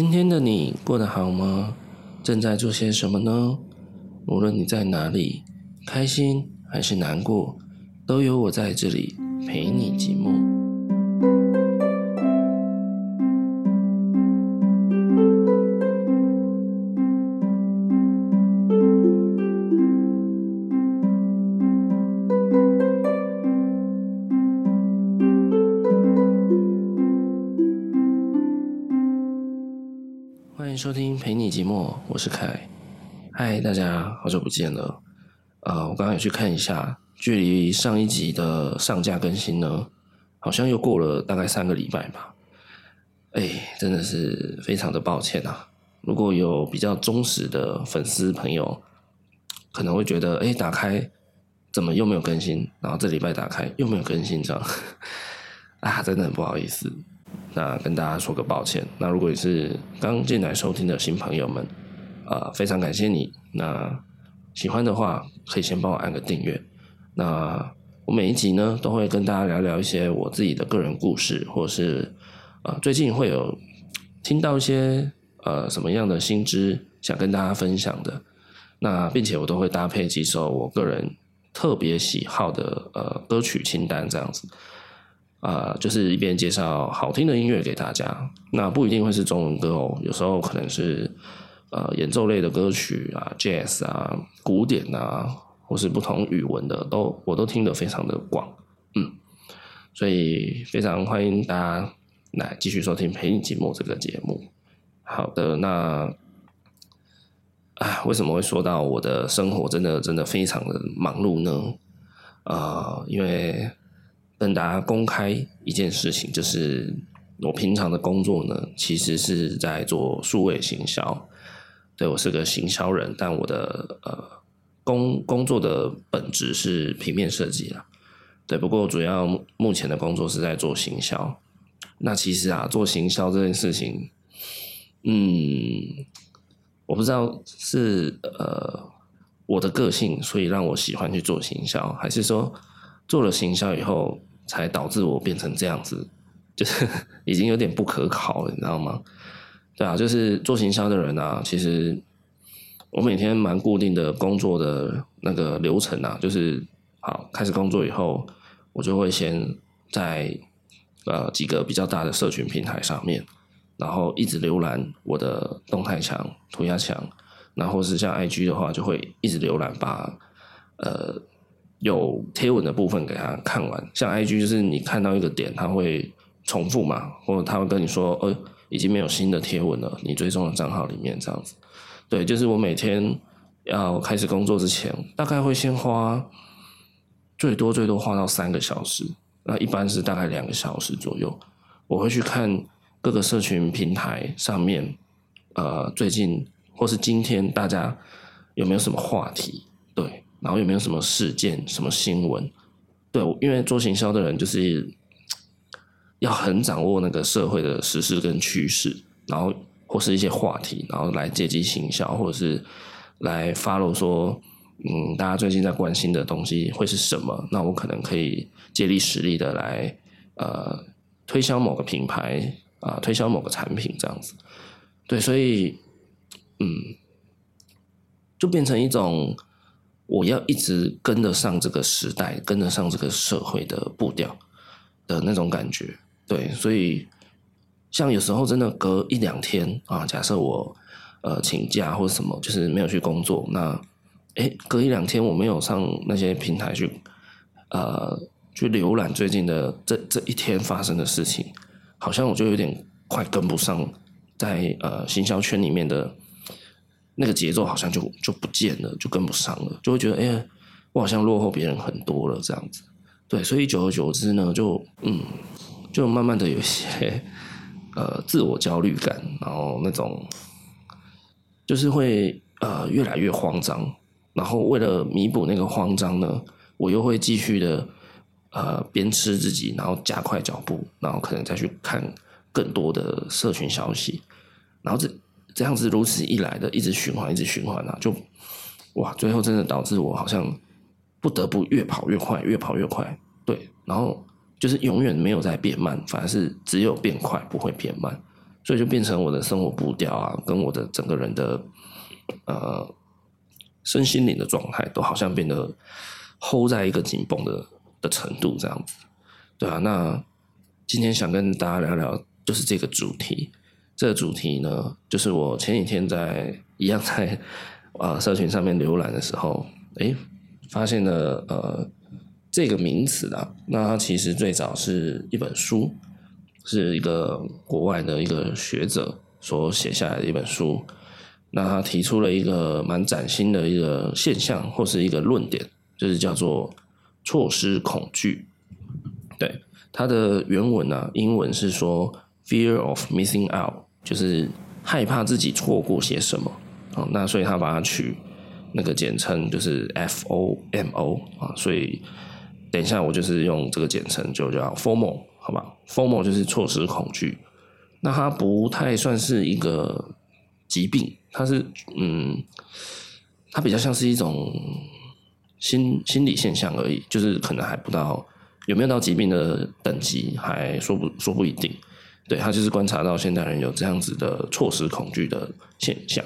今天的你过得好吗？正在做些什么呢？无论你在哪里，开心还是难过，都有我在这里陪你寂寞。陪你寂寞，我是凯。嗨，大家好久不见了。呃，我刚刚也去看一下，距离上一集的上架更新呢，好像又过了大概三个礼拜吧。哎，真的是非常的抱歉啊。如果有比较忠实的粉丝朋友，可能会觉得，哎，打开怎么又没有更新？然后这礼拜打开又没有更新，这样 啊，真的很不好意思。那跟大家说个抱歉。那如果你是刚进来收听的新朋友们，呃，非常感谢你。那喜欢的话，可以先帮我按个订阅。那我每一集呢，都会跟大家聊聊一些我自己的个人故事，或是呃，最近会有听到一些呃什么样的新知想跟大家分享的。那并且我都会搭配几首我个人特别喜好的呃歌曲清单，这样子。啊、就是一边介绍好听的音乐给大家，那不一定会是中文歌哦，有时候可能是呃演奏类的歌曲啊，jazz 啊，古典啊，或是不同语文的，都我都听得非常的广，嗯，所以非常欢迎大家来继续收听《陪你寂寞》这个节目。好的，那啊，为什么会说到我的生活真的真的非常的忙碌呢？啊、因为。跟大家公开一件事情，就是我平常的工作呢，其实是在做数位行销。对，我是个行销人，但我的呃工工作的本质是平面设计啦。对，不过主要目前的工作是在做行销。那其实啊，做行销这件事情，嗯，我不知道是呃我的个性，所以让我喜欢去做行销，还是说做了行销以后。才导致我变成这样子，就是 已经有点不可考了，你知道吗？对啊，就是做行销的人啊，其实我每天蛮固定的工作的那个流程啊，就是好开始工作以后，我就会先在呃几个比较大的社群平台上面，然后一直浏览我的动态墙、涂鸦墙，然后是像 IG 的话，就会一直浏览把呃。有贴文的部分给他看完，像 IG 就是你看到一个点，他会重复嘛，或者他会跟你说，呃，已经没有新的贴文了，你追踪的账号里面这样子。对，就是我每天要开始工作之前，大概会先花最多最多花到三个小时，那一般是大概两个小时左右，我会去看各个社群平台上面，呃，最近或是今天大家有没有什么话题？对。然后有没有什么事件、什么新闻？对，因为做行销的人就是 要很掌握那个社会的时事跟趋势，然后或是一些话题，然后来借机行销，或者是来 follow 说，嗯，大家最近在关心的东西会是什么？那我可能可以借力使力的来呃推销某个品牌啊、推销某个产品这样子。对，所以嗯，就变成一种。我要一直跟得上这个时代，跟得上这个社会的步调的那种感觉，对，所以像有时候真的隔一两天啊，假设我呃请假或者什么，就是没有去工作，那诶隔一两天我没有上那些平台去呃去浏览最近的这这一天发生的事情，好像我就有点快跟不上在呃行销圈里面的。那个节奏好像就就不见了，就跟不上了，就会觉得哎呀，我好像落后别人很多了这样子。对，所以久而久之呢，就嗯，就慢慢的有些呃自我焦虑感，然后那种就是会呃越来越慌张，然后为了弥补那个慌张呢，我又会继续的呃鞭笞自己，然后加快脚步，然后可能再去看更多的社群消息，然后这。这样子如此一来的，一直循环，一直循环啊，就哇，最后真的导致我好像不得不越跑越快，越跑越快，对，然后就是永远没有在变慢，反而是只有变快，不会变慢，所以就变成我的生活步调啊，跟我的整个人的呃身心灵的状态，都好像变得 hold 在一个紧绷的的程度这样子，对啊。那今天想跟大家聊聊，就是这个主题。这主题呢，就是我前几天在一样在啊、社群上面浏览的时候，诶，发现了呃这个名词啊。那它其实最早是一本书，是一个国外的一个学者所写下来的一本书。那他提出了一个蛮崭新的一个现象，或是一个论点，就是叫做错失恐惧。对，它的原文啊，英文是说 “fear of missing out”。就是害怕自己错过些什么啊，那所以他把它取那个简称就是 FOMO 啊，所以等一下我就是用这个简称就叫 FOMO 好吧？FOMO 就是错失恐惧，那它不太算是一个疾病，它是嗯，它比较像是一种心心理现象而已，就是可能还不到有没有到疾病的等级，还说不说不一定。对，他就是观察到现代人有这样子的错失恐惧的现象。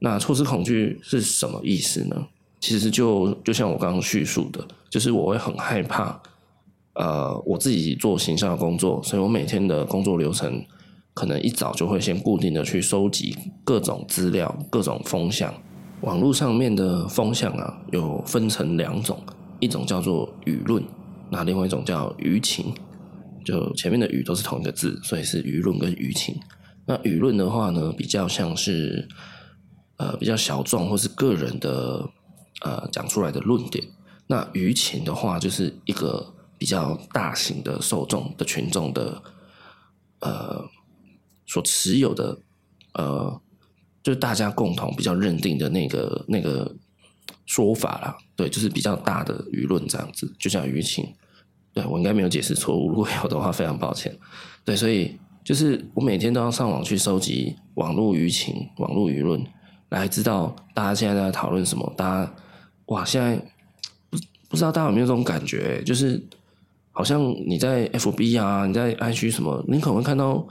那错失恐惧是什么意思呢？其实就就像我刚刚叙述的，就是我会很害怕，呃，我自己做形象的工作，所以我每天的工作流程可能一早就会先固定的去收集各种资料、各种风向。网络上面的风向啊，有分成两种，一种叫做舆论，那另外一种叫舆情。就前面的“舆”都是同一个字，所以是舆论跟舆情。那舆论的话呢，比较像是呃比较小众或是个人的呃讲出来的论点。那舆情的话，就是一个比较大型的受众的群众的呃所持有的呃，就是大家共同比较认定的那个那个说法啦。对，就是比较大的舆论这样子，就像舆情。对，我应该没有解释错误，如果有的话，非常抱歉。对，所以就是我每天都要上网去收集网络舆情、网络舆论，来知道大家现在在讨论什么。大家哇，现在不不知道大家有没有这种感觉，就是好像你在 FB 啊，你在 IG 什么，你可能会看到，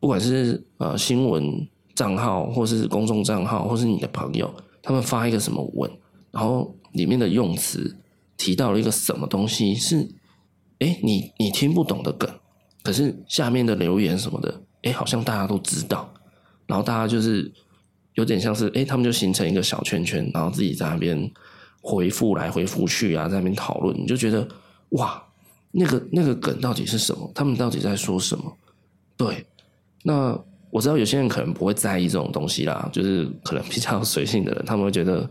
不管是呃新闻账号，或是公众账号，或是你的朋友，他们发一个什么文，然后里面的用词提到了一个什么东西是。哎，你你听不懂的梗，可是下面的留言什么的，哎，好像大家都知道，然后大家就是有点像是，哎，他们就形成一个小圈圈，然后自己在那边回复来回复去啊，在那边讨论，你就觉得哇，那个那个梗到底是什么？他们到底在说什么？对，那我知道有些人可能不会在意这种东西啦，就是可能比较随性的人，他们会觉得，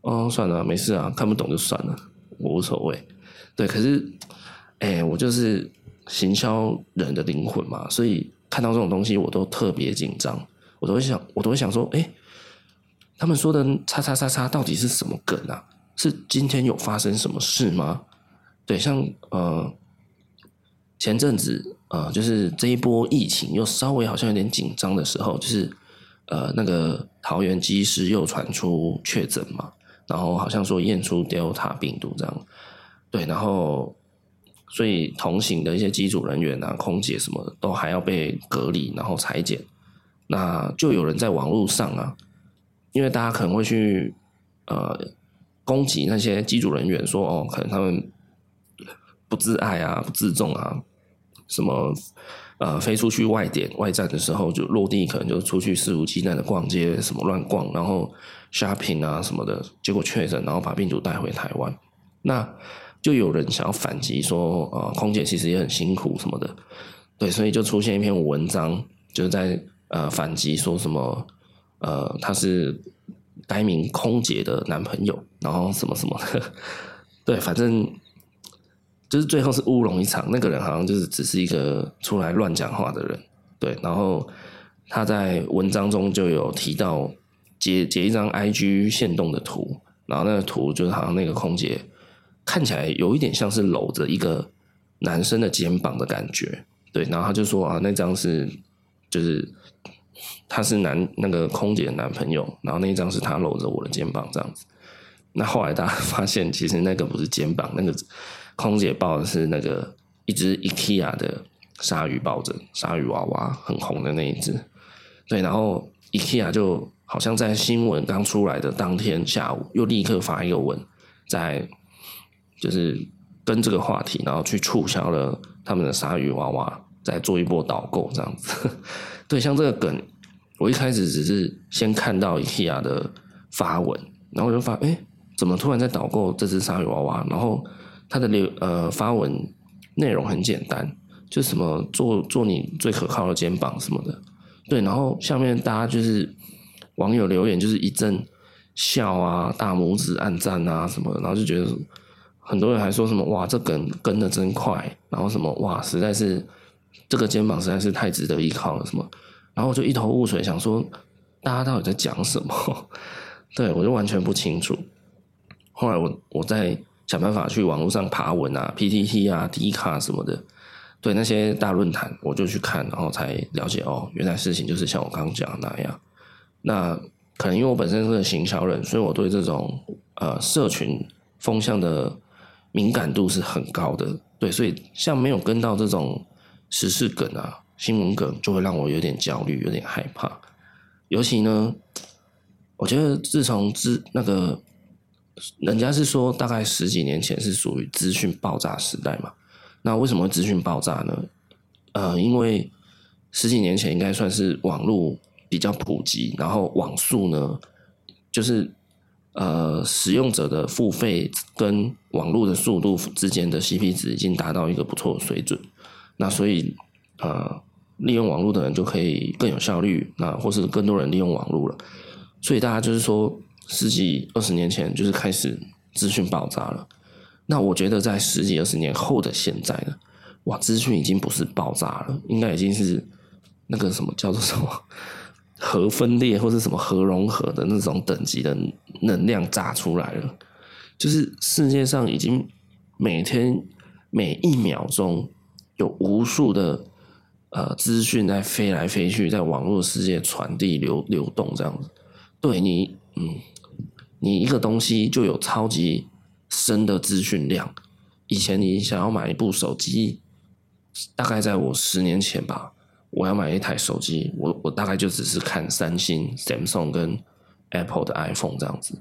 哦，算了，没事啊，看不懂就算了，我无所谓。对，可是。哎、我就是行销人的灵魂嘛，所以看到这种东西我都特别紧张，我都会想，我都会想说，哎、他们说的叉叉叉叉到底是什么梗啊？是今天有发生什么事吗？对，像呃前阵子呃，就是这一波疫情又稍微好像有点紧张的时候，就是呃那个桃园机师又传出确诊嘛，然后好像说验出 Delta 病毒这样，对，然后。所以同行的一些机组人员啊、空姐什么的，都还要被隔离，然后裁剪。那就有人在网络上啊，因为大家可能会去呃攻击那些机组人员，说哦，可能他们不自爱啊、不自重啊，什么呃飞出去外点外站的时候就落地，可能就出去肆无忌惮的逛街，什么乱逛，然后 shopping 啊什么的，结果确诊，然后把病毒带回台湾。那就有人想要反击说，呃，空姐其实也很辛苦什么的，对，所以就出现一篇文章，就是在呃反击说什么，呃，他是该名空姐的男朋友，然后什么什么的，对，反正就是最后是乌龙一场。那个人好像就是只是一个出来乱讲话的人，对，然后他在文章中就有提到截截一张 IG 限动的图，然后那个图就是好像那个空姐。看起来有一点像是搂着一个男生的肩膀的感觉，对，然后他就说啊，那张是就是他是男那个空姐的男朋友，然后那一张是他搂着我的肩膀这样子。那后来大家发现，其实那个不是肩膀，那个空姐抱的是那个一只 IKEA 的鲨鱼抱枕、鲨鱼娃娃很红的那一只。对，然后 IKEA 就好像在新闻刚出来的当天下午，又立刻发一个文，在就是跟这个话题，然后去促销了他们的鲨鱼娃娃，再做一波导购这样子。对，像这个梗，我一开始只是先看到 IKEA 的发文，然后我就发，哎，怎么突然在导购这只鲨鱼娃娃？然后他的留呃发文内容很简单，就什么做做你最可靠的肩膀什么的。对，然后下面大家就是网友留言，就是一阵笑啊，大拇指按赞啊什么，然后就觉得很多人还说什么哇，这梗跟得真快，然后什么哇，实在是这个肩膀实在是太值得依靠了什么，然后我就一头雾水，想说大家到底在讲什么？对，我就完全不清楚。后来我我在想办法去网络上爬文啊，PTT 啊，D 卡什么的。对那些大论坛，我就去看，然后才了解哦，原来事情就是像我刚刚讲的那样。那可能因为我本身是个行销人，所以我对这种呃社群风向的敏感度是很高的。对，所以像没有跟到这种时事梗啊、新闻梗，就会让我有点焦虑、有点害怕。尤其呢，我觉得自从资那个人家是说，大概十几年前是属于资讯爆炸时代嘛。那为什么资讯爆炸呢？呃，因为十几年前应该算是网络比较普及，然后网速呢，就是呃使用者的付费跟网络的速度之间的 CP 值已经达到一个不错的水准。那所以呃，利用网络的人就可以更有效率，那或是更多人利用网络了。所以大家就是说，十几二十年前就是开始资讯爆炸了。那我觉得在十几二十年后的现在呢，哇，资讯已经不是爆炸了，应该已经是那个什么叫做什么核分裂或是什么核融合的那种等级的能量炸出来了。就是世界上已经每天每一秒钟有无数的呃资讯在飞来飞去，在网络世界传递流流动这样子。对你，嗯，你一个东西就有超级。深的资讯量，以前你想要买一部手机，大概在我十年前吧，我要买一台手机，我我大概就只是看三星、Samsung 跟 Apple 的 iPhone 这样子。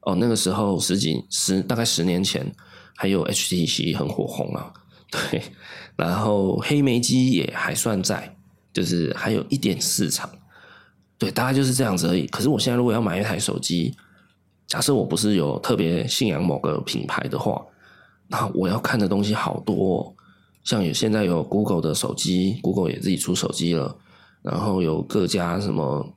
哦，那个时候十几十大概十年前，还有 HTC 很火红啊，对，然后黑莓机也还算在，就是还有一点市场，对，大概就是这样子而已。可是我现在如果要买一台手机，假设我不是有特别信仰某个品牌的话，那我要看的东西好多哦。像有现在有 Google 的手机，Google 也自己出手机了，然后有各家什么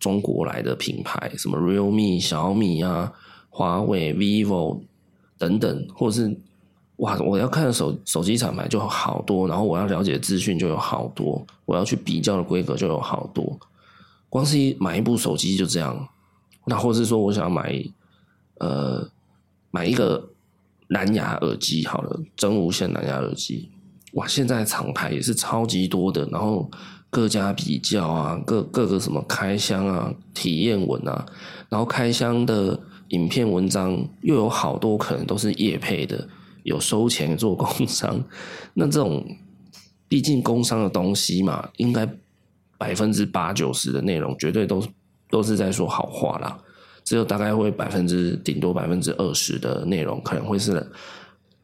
中国来的品牌，什么 Realme、小米啊、华为、Vivo 等等，或者是哇，我要看手手机厂牌就好多，然后我要了解资讯就有好多，我要去比较的规格就有好多，光是一买一部手机就这样。那或是说我想要买，呃，买一个蓝牙耳机好了，真无线蓝牙耳机，哇，现在厂牌也是超级多的，然后各家比较啊，各各个什么开箱啊、体验文啊，然后开箱的影片文章又有好多可能都是业配的，有收钱做工商，那这种毕竟工商的东西嘛，应该百分之八九十的内容绝对都是。都是在说好话啦，只有大概会百分之顶多百分之二十的内容可能会是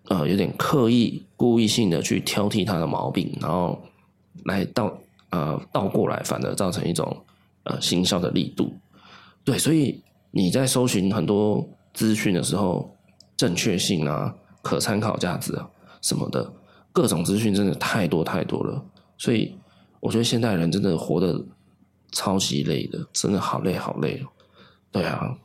呃有点刻意故意性的去挑剔他的毛病，然后来倒呃倒过来，反而造成一种呃行销的力度。对，所以你在搜寻很多资讯的时候，正确性啊、可参考价值啊什么的，各种资讯真的太多太多了。所以我觉得现代人真的活得。超级累的，真的好累好累哦。对啊，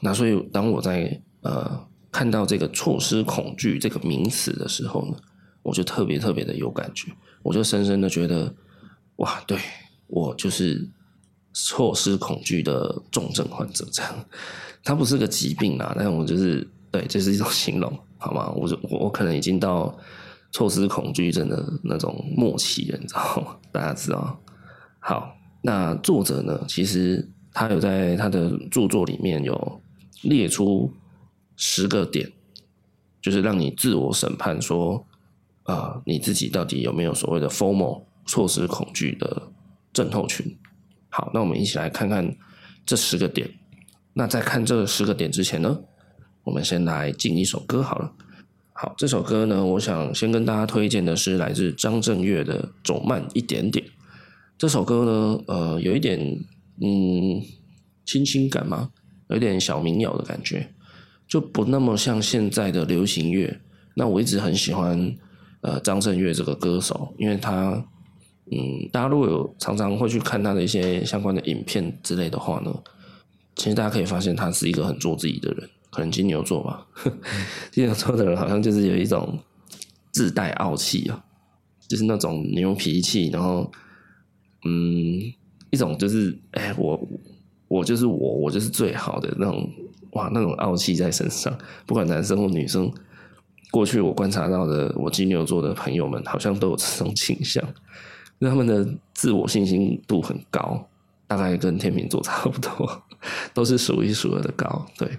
那所以当我在呃看到这个错失恐惧这个名词的时候呢，我就特别特别的有感觉，我就深深的觉得，哇，对，我就是错失恐惧的重症患者这样。它不是个疾病啊，但我就是对，这是一种形容，好吗？我就我可能已经到错失恐惧症的那种末期了，你知道吗？大家知道？好。那作者呢？其实他有在他的著作里面有列出十个点，就是让你自我审判说，呃，你自己到底有没有所谓的 formal 错失恐惧的症候群？好，那我们一起来看看这十个点。那在看这十个点之前呢，我们先来进一首歌好了。好，这首歌呢，我想先跟大家推荐的是来自张震岳的《走慢一点点》。这首歌呢，呃，有一点嗯，清新感嘛，有点小民谣的感觉，就不那么像现在的流行乐。那我一直很喜欢呃张震岳这个歌手，因为他嗯，大家如果有常常会去看他的一些相关的影片之类的话呢。其实大家可以发现，他是一个很做自己的人，可能金牛座吧。金牛座的人好像就是有一种自带傲气啊，就是那种牛脾气，然后嗯，一种就是哎，我我就是我，我就是最好的那种哇，那种傲气在身上，不管男生或女生。过去我观察到的，我金牛座的朋友们好像都有这种倾向，因为他们的自我信心度很高。大概跟天秤座差不多，都是数一数二的高。对，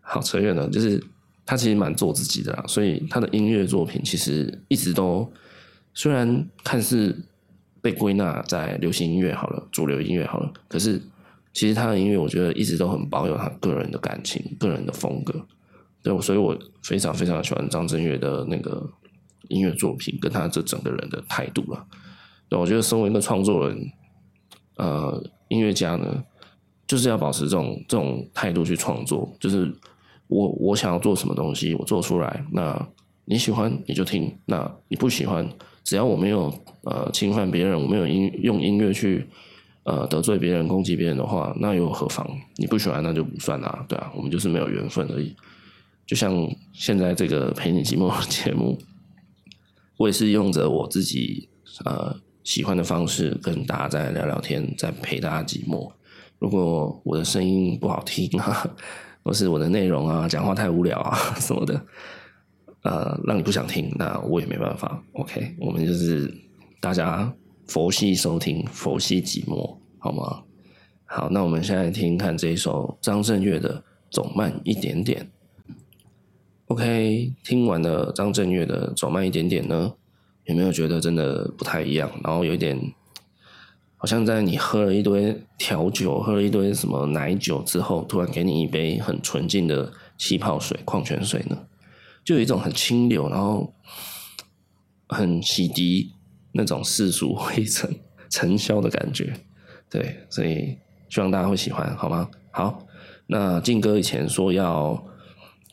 好扯远了，就是他其实蛮做自己的啦，所以他的音乐作品其实一直都虽然看似被归纳在流行音乐好了，主流音乐好了，可是其实他的音乐我觉得一直都很保有他个人的感情、个人的风格。对，所以我非常非常喜欢张震岳的那个音乐作品，跟他这整个人的态度了。对，我觉得身为一个创作人，呃。音乐家呢，就是要保持这种这种态度去创作。就是我我想要做什么东西，我做出来。那你喜欢你就听，那你不喜欢，只要我没有呃侵犯别人，我没有音用音乐去呃得罪别人、攻击别人的话，那又何妨？你不喜欢那就不算啦，对啊，我们就是没有缘分而已。就像现在这个陪你寂寞的节目，我也是用着我自己呃。喜欢的方式跟大家在聊聊天，在陪大家寂寞。如果我的声音不好听，或是我的内容啊，讲话太无聊啊什么的，呃，让你不想听，那我也没办法。OK，我们就是大家佛系收听，佛系寂寞，好吗？好，那我们现在听看这一首张震岳的《走慢一点点》。OK，听完了张震岳的《走慢一点点》呢？有没有觉得真的不太一样？然后有一点，好像在你喝了一堆调酒、喝了一堆什么奶酒之后，突然给你一杯很纯净的气泡水、矿泉水呢？就有一种很清流，然后很洗涤那种世俗灰尘、尘嚣的感觉。对，所以希望大家会喜欢，好吗？好，那进歌以前说要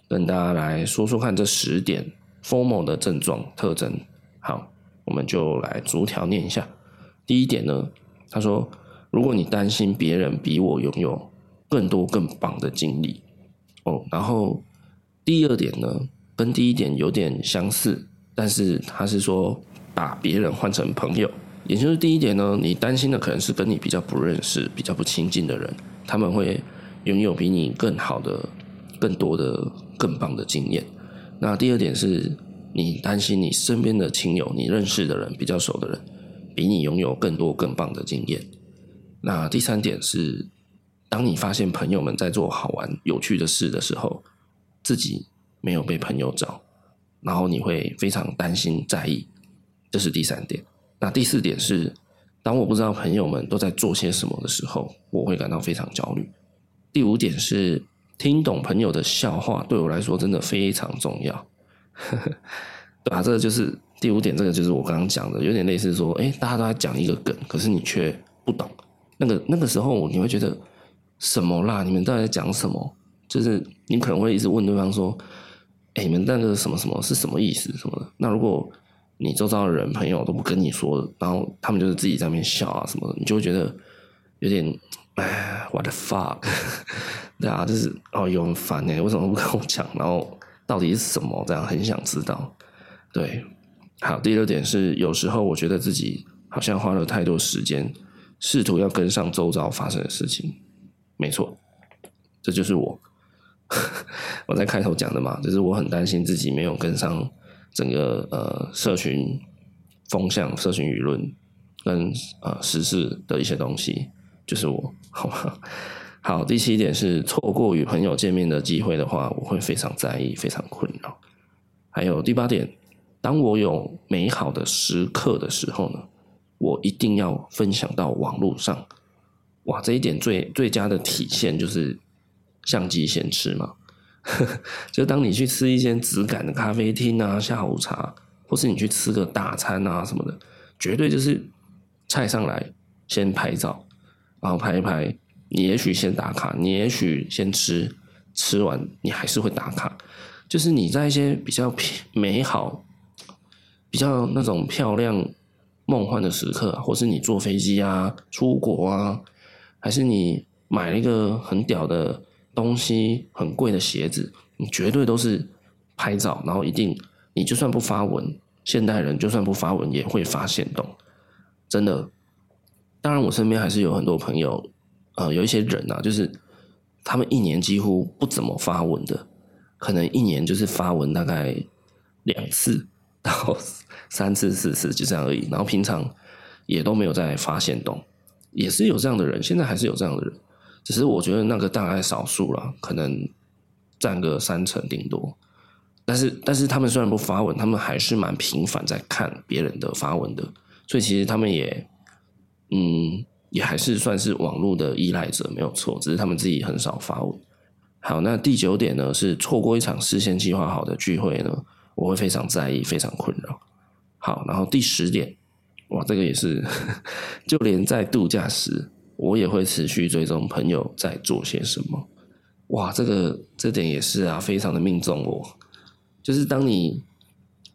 跟大家来说说看这十点 FOMO 的症状特征。好，我们就来逐条念一下。第一点呢，他说：“如果你担心别人比我拥有更多更棒的经历，哦，然后第二点呢，跟第一点有点相似，但是他是说把别人换成朋友，也就是第一点呢，你担心的可能是跟你比较不认识、比较不亲近的人，他们会拥有比你更好的、更多的、更棒的经验。那第二点是。”你担心你身边的亲友，你认识的人比较熟的人，比你拥有更多更棒的经验。那第三点是，当你发现朋友们在做好玩有趣的事的时候，自己没有被朋友找，然后你会非常担心在意。这是第三点。那第四点是，当我不知道朋友们都在做些什么的时候，我会感到非常焦虑。第五点是，听懂朋友的笑话对我来说真的非常重要。对吧？这个就是第五点，这个就是我刚刚讲的，有点类似说，哎，大家都在讲一个梗，可是你却不懂。那个那个时候，你会觉得什么啦？你们到底在讲什么？就是你可能会一直问对方说，你们那个什么什么是什么意思什么的？那如果你周遭的人朋友都不跟你说，然后他们就是自己在那边笑啊什么的，你就会觉得有点哎，what the fuck？对啊，就是哦，有很烦哎，为什么不跟我讲？然后。到底是什么？这样很想知道。对，好，第二点是，有时候我觉得自己好像花了太多时间，试图要跟上周遭发生的事情。没错，这就是我。我在开头讲的嘛，就是我很担心自己没有跟上整个呃社群风向、社群舆论跟呃时事的一些东西，就是我，好吗？好，第七点是错过与朋友见面的机会的话，我会非常在意，非常困扰。还有第八点，当我有美好的时刻的时候呢，我一定要分享到网络上。哇，这一点最最佳的体现就是相机先吃嘛。就当你去吃一些质感的咖啡厅啊，下午茶，或是你去吃个大餐啊什么的，绝对就是菜上来先拍照，然后拍一拍。你也许先打卡，你也许先吃，吃完你还是会打卡。就是你在一些比较美好、比较那种漂亮、梦幻的时刻，或是你坐飞机啊、出国啊，还是你买了一个很屌的东西、很贵的鞋子，你绝对都是拍照，然后一定你就算不发文，现代人就算不发文也会发现动，真的。当然，我身边还是有很多朋友，呃，有一些人啊，就是他们一年几乎不怎么发文的。可能一年就是发文大概两次到三次四次就这样而已，然后平常也都没有在发现动，也是有这样的人，现在还是有这样的人，只是我觉得那个大概少数了，可能占个三成顶多。但是但是他们虽然不发文，他们还是蛮频繁在看别人的发文的，所以其实他们也嗯也还是算是网络的依赖者没有错，只是他们自己很少发文。好，那第九点呢，是错过一场事先计划好的聚会呢，我会非常在意，非常困扰。好，然后第十点，哇，这个也是，就连在度假时，我也会持续追踪朋友在做些什么。哇，这个这点也是啊，非常的命中我。就是当你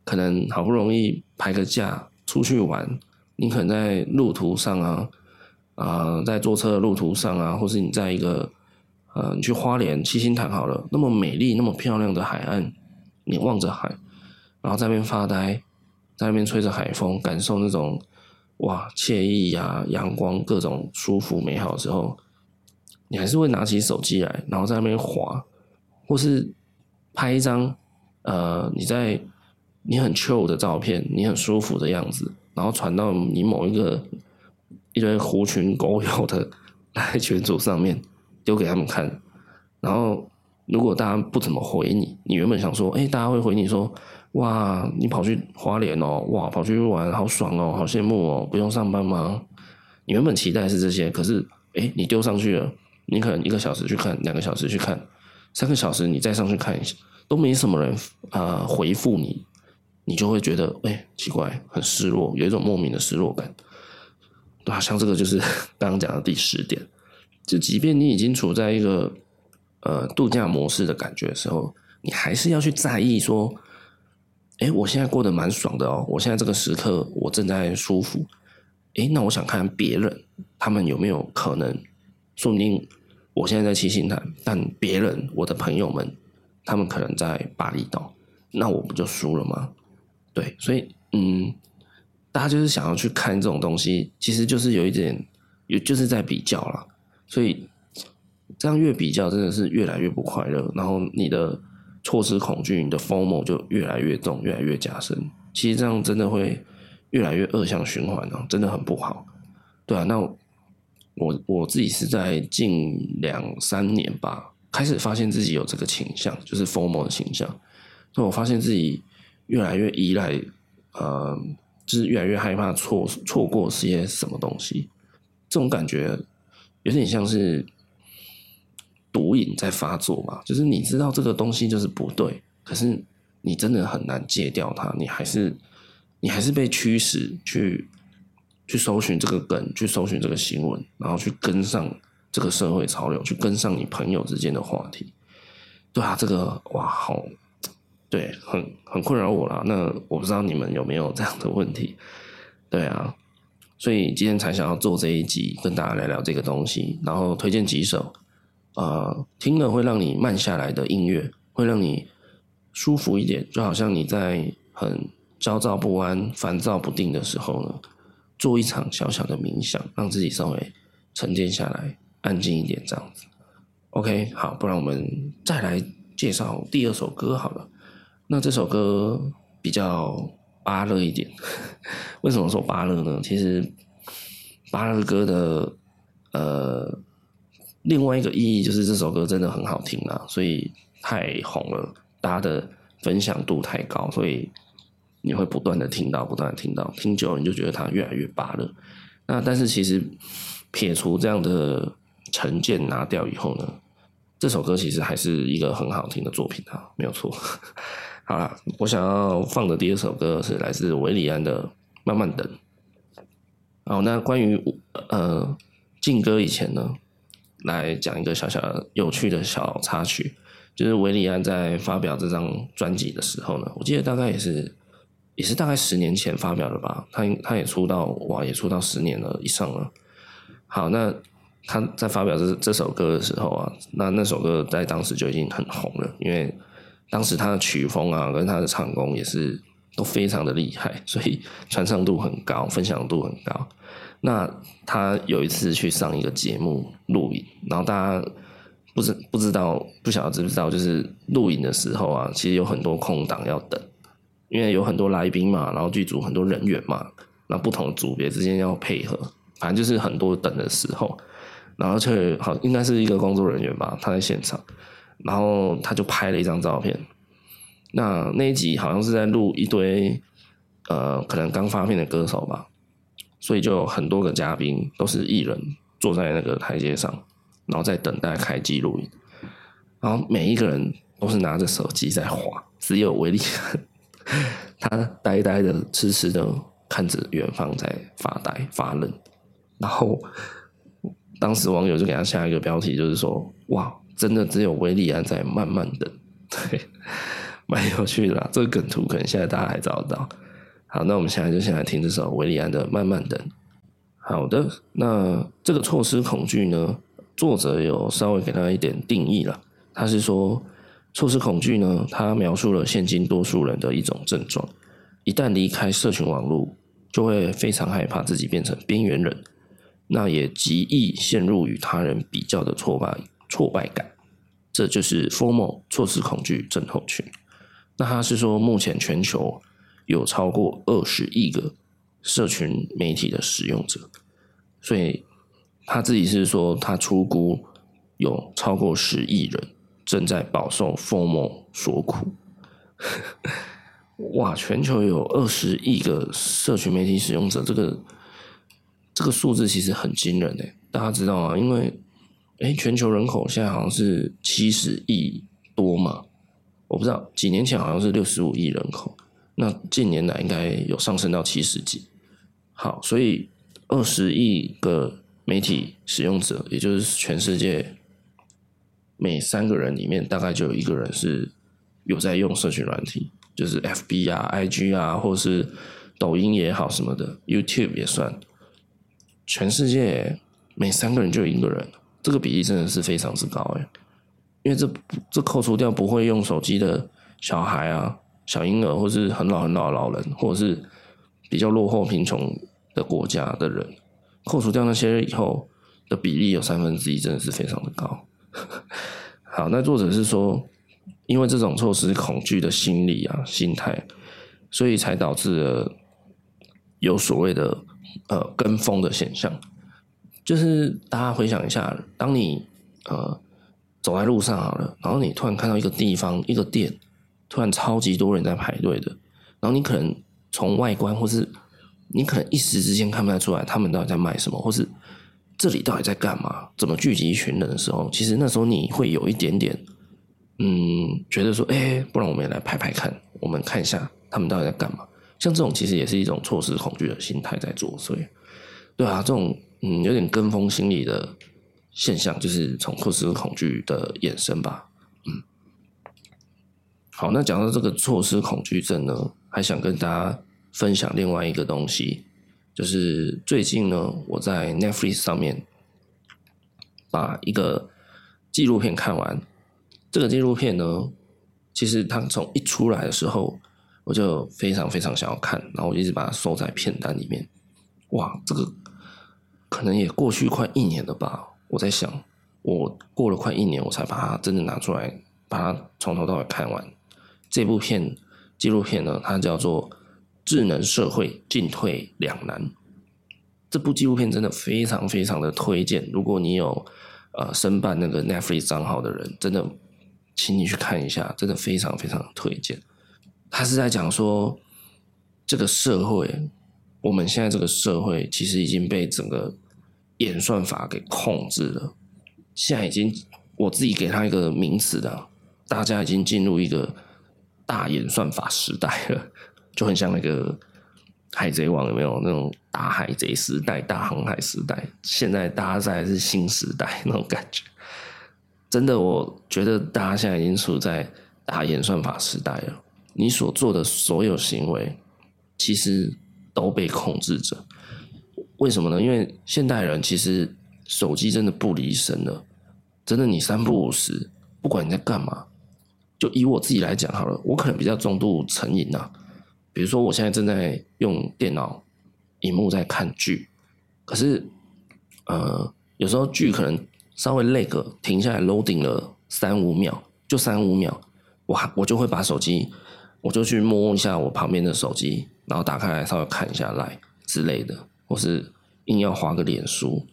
可能好不容易排个假出去玩，你可能在路途上啊，啊、在坐车的路途上啊，或是你在一个。呃，你去花莲七星潭好了，那么美丽、那么漂亮的海岸，你望着海，然后在那边发呆，在那边吹着海风，感受那种哇惬意呀、阳光各种舒服美好的时候，你还是会拿起手机来，然后在那边滑，或是拍一张呃你在你很 chill 的照片，你很舒服的样子，然后传到你某一个一堆狐群狗友的 来群组上面。丢给他们看，然后如果大家不怎么回你，你原本想说，哎，大家会回你说，哇，你跑去花莲哦，哇，跑去玩，好爽哦，好羡慕哦，不用上班吗？你原本期待是这些，可是，哎，你丢上去了，你可能一个小时去看，两个小时去看，三个小时你再上去看一下，都没什么人啊、呃、回复你，你就会觉得，哎，奇怪，很失落，有一种莫名的失落感，对啊，像这个就是 刚刚讲的第十点。就即便你已经处在一个呃度假模式的感觉的时候，你还是要去在意说，哎，我现在过得蛮爽的哦，我现在这个时刻我正在舒服，哎，那我想看别人他们有没有可能，说不定我现在在七星潭，但别人我的朋友们他们可能在巴厘岛，那我不就输了吗？对，所以嗯，大家就是想要去看这种东西，其实就是有一点，有就是在比较啦。所以这样越比较，真的是越来越不快乐。然后你的错失恐惧，你的 FOMO 就越来越重，越来越加深。其实这样真的会越来越恶性循环啊，真的很不好。对啊，那我我自己是在近两三年吧，开始发现自己有这个倾向，就是 FOMO 的倾向。所以我发现自己越来越依赖，呃，就是越来越害怕错错过些什么东西，这种感觉。有点像是毒瘾在发作嘛，就是你知道这个东西就是不对，可是你真的很难戒掉它，你还是你还是被驱使去去搜寻这个梗，去搜寻这个新闻，然后去跟上这个社会潮流，去跟上你朋友之间的话题。对啊，这个哇，好，对，很很困扰我啦。那我不知道你们有没有这样的问题？对啊。所以今天才想要做这一集，跟大家聊聊这个东西，然后推荐几首，呃，听了会让你慢下来的音乐，会让你舒服一点，就好像你在很焦躁不安、烦躁不定的时候呢，做一场小小的冥想，让自己稍微沉淀下来，安静一点，这样子。OK，好，不然我们再来介绍第二首歌好了。那这首歌比较。巴乐一点，为什么说巴乐呢？其实巴乐歌的呃另外一个意义就是这首歌真的很好听啊，所以太红了，大家的分享度太高，所以你会不断的听到，不断的听到，听久了你就觉得它越来越芭乐。那但是其实撇除这样的成见拿掉以后呢，这首歌其实还是一个很好听的作品啊，没有错。好了，我想要放的第二首歌是来自韦礼安的《慢慢等》。好，那关于呃进歌以前呢，来讲一个小小有趣的小插曲，就是韦礼安在发表这张专辑的时候呢，我记得大概也是也是大概十年前发表的吧，他他也出道哇，也出道十年了以上了。好，那他在发表这这首歌的时候啊，那那首歌在当时就已经很红了，因为当时他的曲风啊跟他的唱功也是。都非常的厉害，所以传唱度很高，分享度很高。那他有一次去上一个节目录影，然后大家不知不知道不晓得知不知道，就是录影的时候啊，其实有很多空档要等，因为有很多来宾嘛，然后剧组很多人员嘛，那不同组别之间要配合，反正就是很多等的时候，然后却好应该是一个工作人员吧，他在现场，然后他就拍了一张照片。那那一集好像是在录一堆，呃，可能刚发片的歌手吧，所以就有很多个嘉宾都是艺人坐在那个台阶上，然后在等待开机录影，然后每一个人都是拿着手机在滑，只有韦礼安，他呆呆的、痴痴的看着远方在发呆发愣，然后当时网友就给他下一个标题，就是说：“哇，真的只有韦礼安在慢慢等。”对。蛮有趣的啦，这个梗图可能现在大家还找得到。好，那我们现在就先来听这首韦礼安的《慢慢等》。好的，那这个错失恐惧呢，作者有稍微给他一点定义了。他是说，错失恐惧呢，他描述了现今多数人的一种症状。一旦离开社群网络，就会非常害怕自己变成边缘人，那也极易陷入与他人比较的挫败挫败感。这就是 formal 错失恐惧症候群。那他是说，目前全球有超过二十亿个社群媒体的使用者，所以他自己是说，他出估有超过十亿人正在饱受 FOMO 所苦。哇，全球有二十亿个社群媒体使用者，这个这个数字其实很惊人诶，大家知道吗？因为诶，全球人口现在好像是七十亿多嘛。我不知道，几年前好像是六十五亿人口，那近年来应该有上升到七十几。好，所以二十亿个媒体使用者，也就是全世界每三个人里面大概就有一个人是有在用社群软体，就是 FB 啊、IG 啊，或是抖音也好什么的，YouTube 也算。全世界每三个人就有一个人，这个比例真的是非常之高哎。因为这这扣除掉不会用手机的小孩啊、小婴儿，或是很老很老的老人，或者是比较落后贫穷的国家的人，扣除掉那些以后的比例有三分之一，真的是非常的高。好，那作者是说，因为这种措施恐惧的心理啊、心态，所以才导致了有所谓的呃跟风的现象。就是大家回想一下，当你呃。走在路上好了，然后你突然看到一个地方，一个店，突然超级多人在排队的，然后你可能从外观或是你可能一时之间看不太出来他们到底在卖什么，或是这里到底在干嘛，怎么聚集一群人的时候，其实那时候你会有一点点，嗯，觉得说，哎，不然我们也来排排看，我们看一下他们到底在干嘛。像这种其实也是一种错失恐惧的心态在作祟，对啊，这种嗯有点跟风心理的。现象就是从错失恐惧的衍生吧，好，那讲到这个错失恐惧症呢，还想跟大家分享另外一个东西，就是最近呢，我在 Netflix 上面把一个纪录片看完。这个纪录片呢，其实它从一出来的时候，我就非常非常想要看，然后我一直把它收在片单里面。哇，这个可能也过去快一年了吧。我在想，我过了快一年，我才把它真的拿出来，把它从头到尾看完。这部片纪录片呢，它叫做《智能社会进退两难》。这部纪录片真的非常非常的推荐，如果你有呃申办那个 Netflix 账号的人，真的，请你去看一下，真的非常非常推荐。他是在讲说，这个社会，我们现在这个社会其实已经被整个演算法给控制了。现在已经，我自己给他一个名词的，大家已经进入一个大演算法时代了，就很像那个海贼王有没有那种大海贼时代、大航海时代？现在大家在是新时代那种感觉。真的，我觉得大家现在已经处在大演算法时代了。你所做的所有行为，其实都被控制着。为什么呢？因为现代人其实手机真的不离身了。真的，你三不五时，不管你在干嘛，就以我自己来讲好了，我可能比较重度成瘾呐。比如说，我现在正在用电脑荧幕在看剧，可是呃，有时候剧可能。稍微 lag 停下来 loading 了三五秒，就三五秒，我我就会把手机，我就去摸一下我旁边的手机，然后打开来稍微看一下来之类的，或是硬要滑个脸书。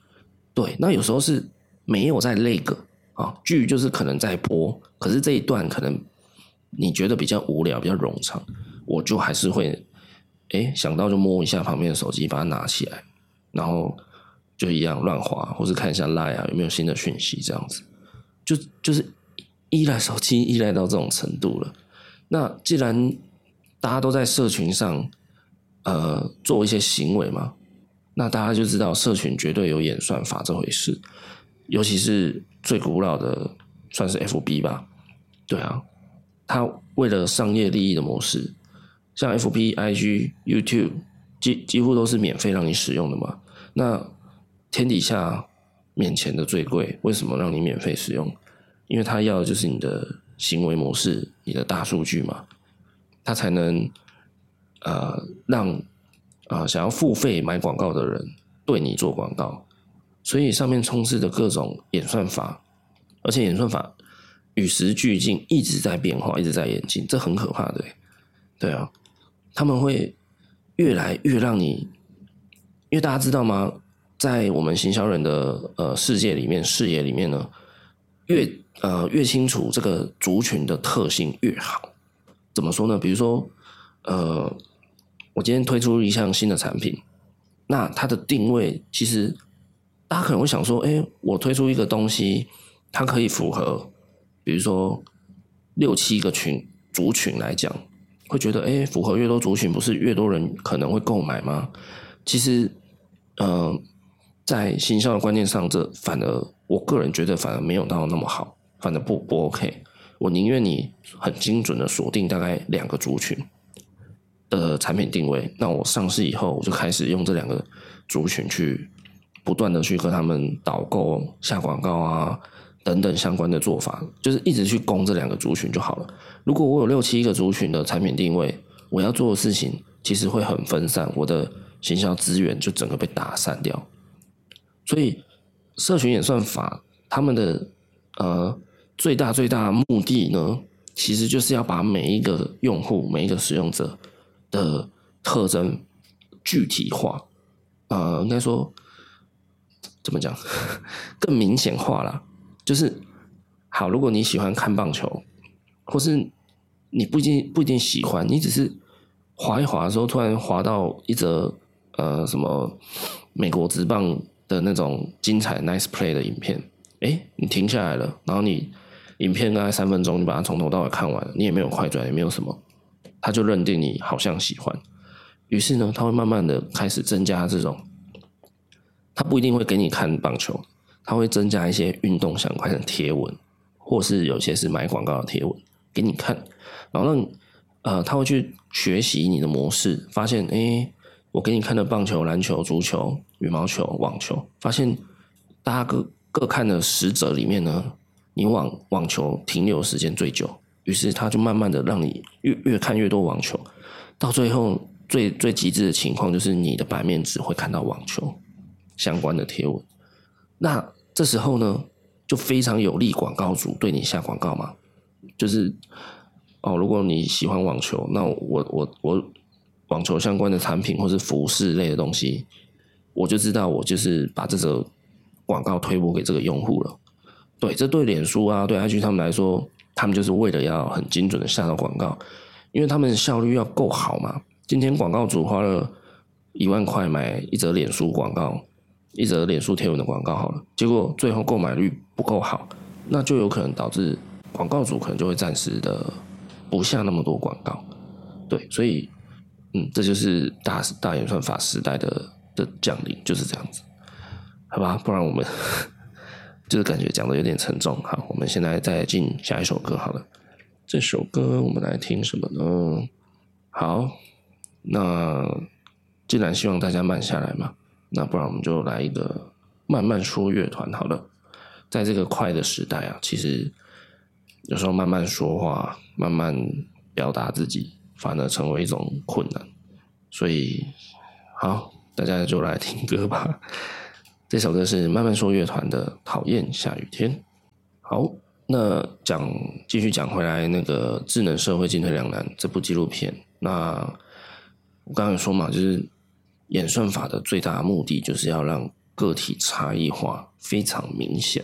对，那有时候是没有在 lag 啊，剧就是可能在播，可是这一段可能你觉得比较无聊，比较冗长，我就还是会，哎，想到就摸一下旁边的手机，把它拿起来，然后。就一样乱滑，或是看一下 Line 啊，有没有新的讯息，这样子，就就是依赖手机依赖到这种程度了。那既然大家都在社群上，呃，做一些行为嘛，那大家就知道社群绝对有演算法这回事。尤其是最古老的，算是 FB 吧，对啊，它为了商业利益的模式，像 FB、IG、YouTube，几几乎都是免费让你使用的嘛，那。天底下免钱的最贵，为什么让你免费使用？因为他要的就是你的行为模式，你的大数据嘛，他才能呃让啊、想要付费买广告的人对你做广告。所以上面充斥着各种演算法，而且演算法与时俱进，一直在变化，一直在演进，这很可怕的。对啊，他们会越来越让你，因为大家知道吗？在我们行销人的呃世界里面，视野里面呢，越呃越清楚这个族群的特性越好。怎么说呢？比如说，呃，我今天推出一项新的产品，那它的定位其实大家可能会想说，哎，我推出一个东西，它可以符合，比如说六七个群族群来讲，会觉得，哎，符合越多族群，不是越多人可能会购买吗？其实，呃。在行销的观念上，这反而我个人觉得反而没有到那么好，反而不不 OK。我宁愿你很精准的锁定大概两个族群的产品定位，那我上市以后，我就开始用这两个族群去不断的去跟他们导购、下广告啊等等相关的做法，就是一直去攻这两个族群就好了。如果我有六七个族群的产品定位，我要做的事情其实会很分散，我的行销资源就整个被打散掉。所以，社群演算法他们的呃最大最大的目的呢，其实就是要把每一个用户、每一个使用者的特征具体化，呃，应该说怎么讲，更明显化啦。就是好，如果你喜欢看棒球，或是你不一定不一定喜欢，你只是滑一滑的时候，突然滑到一则呃什么美国职棒。的那种精彩 nice play 的影片，诶，你停下来了，然后你影片大概三分钟，你把它从头到尾看完了，你也没有快转，也没有什么，他就认定你好像喜欢，于是呢，他会慢慢的开始增加这种，他不一定会给你看棒球，他会增加一些运动相关的贴文，或是有些是买广告的贴文给你看，然后让呃，他会去学习你的模式，发现诶。我给你看的棒球、篮球、足球、羽毛球、网球，发现大家各各看的十者里面呢，你网网球停留时间最久，于是他就慢慢的让你越越看越多网球，到最后最最极致的情况就是你的版面只会看到网球相关的贴文。那这时候呢，就非常有利广告主对你下广告嘛，就是哦，如果你喜欢网球，那我我我。网球相关的产品或是服饰类的东西，我就知道我就是把这个广告推播给这个用户了。对，这对脸书啊，对 IG 他们来说，他们就是为了要很精准的下到广告，因为他们效率要够好嘛。今天广告主花了一万块买一则脸书广告，一则脸书贴文的广告好了，结果最后购买率不够好，那就有可能导致广告主可能就会暂时的不下那么多广告。对，所以嗯，这就是大大演算法时代的的降临，就是这样子，好吧？不然我们就是感觉讲的有点沉重。好，我们现在再进下一首歌好了。这首歌我们来听什么呢？好，那既然希望大家慢下来嘛，那不然我们就来一个慢慢说乐团好了。在这个快的时代啊，其实有时候慢慢说话、慢慢表达自己，反而成为一种困难。所以，好，大家就来听歌吧。这首歌是慢慢说乐团的《讨厌下雨天》。好。那讲继续讲回来，那个智能社会进退两难这部纪录片，那我刚刚说嘛，就是演算法的最大目的就是要让个体差异化非常明显。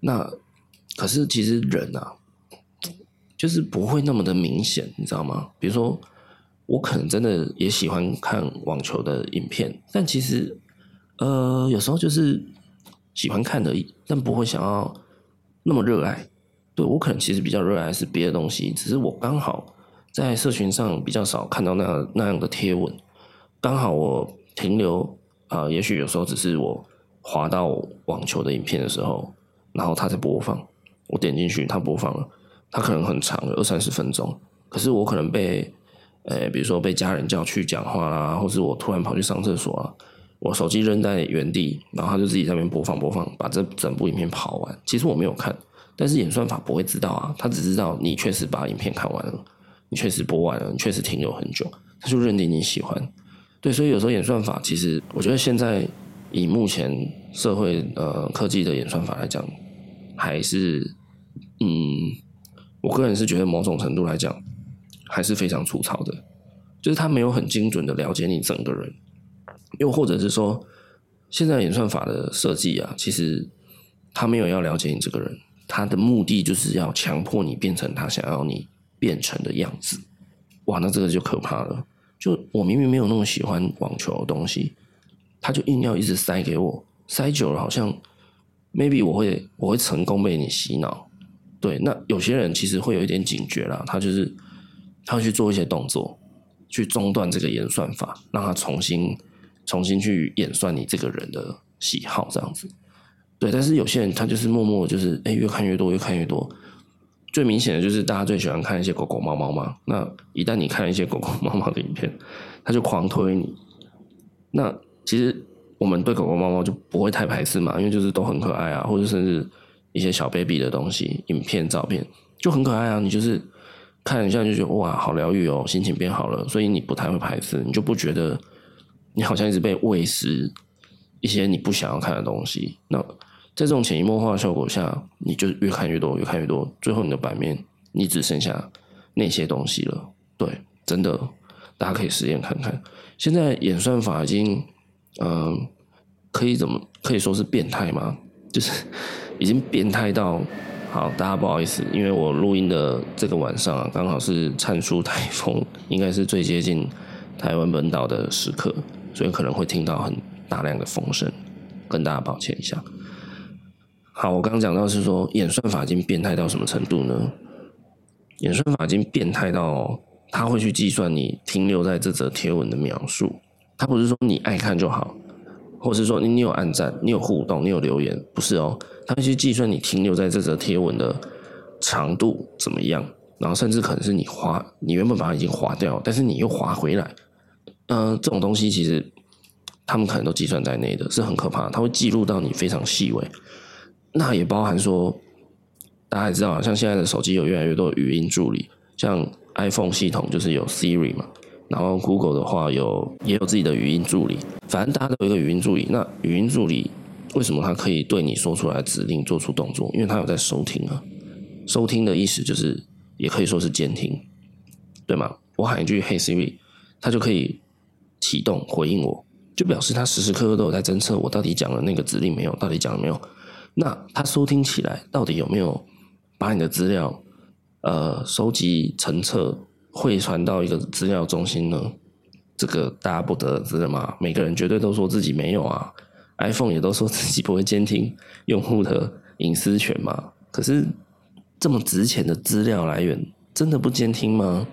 那可是其实人啊，就是不会那么的明显，你知道吗？比如说我可能真的也喜欢看网球的影片，但其实呃有时候就是喜欢看而已，但不会想要。那么热爱，对，我可能其实比较热爱是别的东西，只是我刚好在社群上比较少看到那那样的贴文，刚好我停留啊、也许有时候只是我滑到网球的影片的时候，然后它在播放，我点进去它播放了，它可能很长，有二三十分钟，可是我可能被呃，比如说被家人叫去讲话啦，或是我突然跑去上厕所啊。我手机扔在原地，然后他就自己在那边播放播放，把这整部影片跑完。其实我没有看，但是演算法不会知道啊，他只知道你确实把影片看完了，你确实播完了，你确实停留很久，他就认定你喜欢。对，所以有时候演算法其实，我觉得现在以目前社会呃科技的演算法来讲，还是嗯，我个人是觉得某种程度来讲还是非常粗糙的，就是他没有很精准的了解你整个人。又或者是说，现在演算法的设计啊，其实他没有要了解你这个人，他的目的就是要强迫你变成他想要你变成的样子。哇，那这个就可怕了。就我明明没有那么喜欢网球的东西，他就硬要一直塞给我，塞久了好像 maybe 我会我会成功被你洗脑。对，那有些人其实会有一点警觉啦，他就是他会去做一些动作，去中断这个演算法，让他重新。重新去演算你这个人的喜好，这样子，对。但是有些人他就是默默，就是哎，越看越多，越看越多。最明显的就是大家最喜欢看一些狗狗、猫猫嘛。那一旦你看一些狗狗、猫猫的影片，它就狂推你。那其实我们对狗狗、猫猫就不会太排斥嘛，因为就是都很可爱啊，或者甚至一些小 baby 的东西、影片、照片就很可爱啊。你就是看一下就觉得哇，好疗愈哦，心情变好了，所以你不太会排斥，你就不觉得。你好像一直被喂食一些你不想要看的东西，那在这种潜移默化的效果下，你就越看越多，越看越多，最后你的版面你只剩下那些东西了。对，真的，大家可以实验看看。现在演算法已经，嗯、可以怎么可以说是变态吗？就是已经变态到，好，大家不好意思，因为我录音的这个晚上啊，刚好是灿书台风，应该是最接近台湾本岛的时刻。所以可能会听到很大量的风声，跟大家抱歉一下。好，我刚刚讲到是说演算法已经变态到什么程度呢？演算法已经变态到它会去计算你停留在这则贴文的描述，它不是说你爱看就好，或是说你你有按赞、你有互动、你有留言，不是哦，它会去计算你停留在这则贴文的长度怎么样，然后甚至可能是你划，你原本把它已经划掉，但是你又划回来。嗯、呃，这种东西其实他们可能都计算在内的，是很可怕。它会记录到你非常细微，那也包含说，大家也知道，像现在的手机有越来越多语音助理，像 iPhone 系统就是有 Siri 嘛，然后 Google 的话有也有自己的语音助理，反正大家都有一个语音助理。那语音助理为什么它可以对你说出来指令做出动作？因为它有在收听啊。收听的意思就是也可以说是监听，对吗？我喊一句 “Hey Siri”，它就可以。启动回应我，就表示他时时刻刻都有在侦测我到底讲了那个指令没有，到底讲了没有？那他收听起来到底有没有把你的资料呃收集、成册、汇传到一个资料中心呢？这个大家不得而知的嘛。每个人绝对都说自己没有啊，iPhone 也都说自己不会监听用户的隐私权嘛。可是这么值钱的资料来源，真的不监听吗？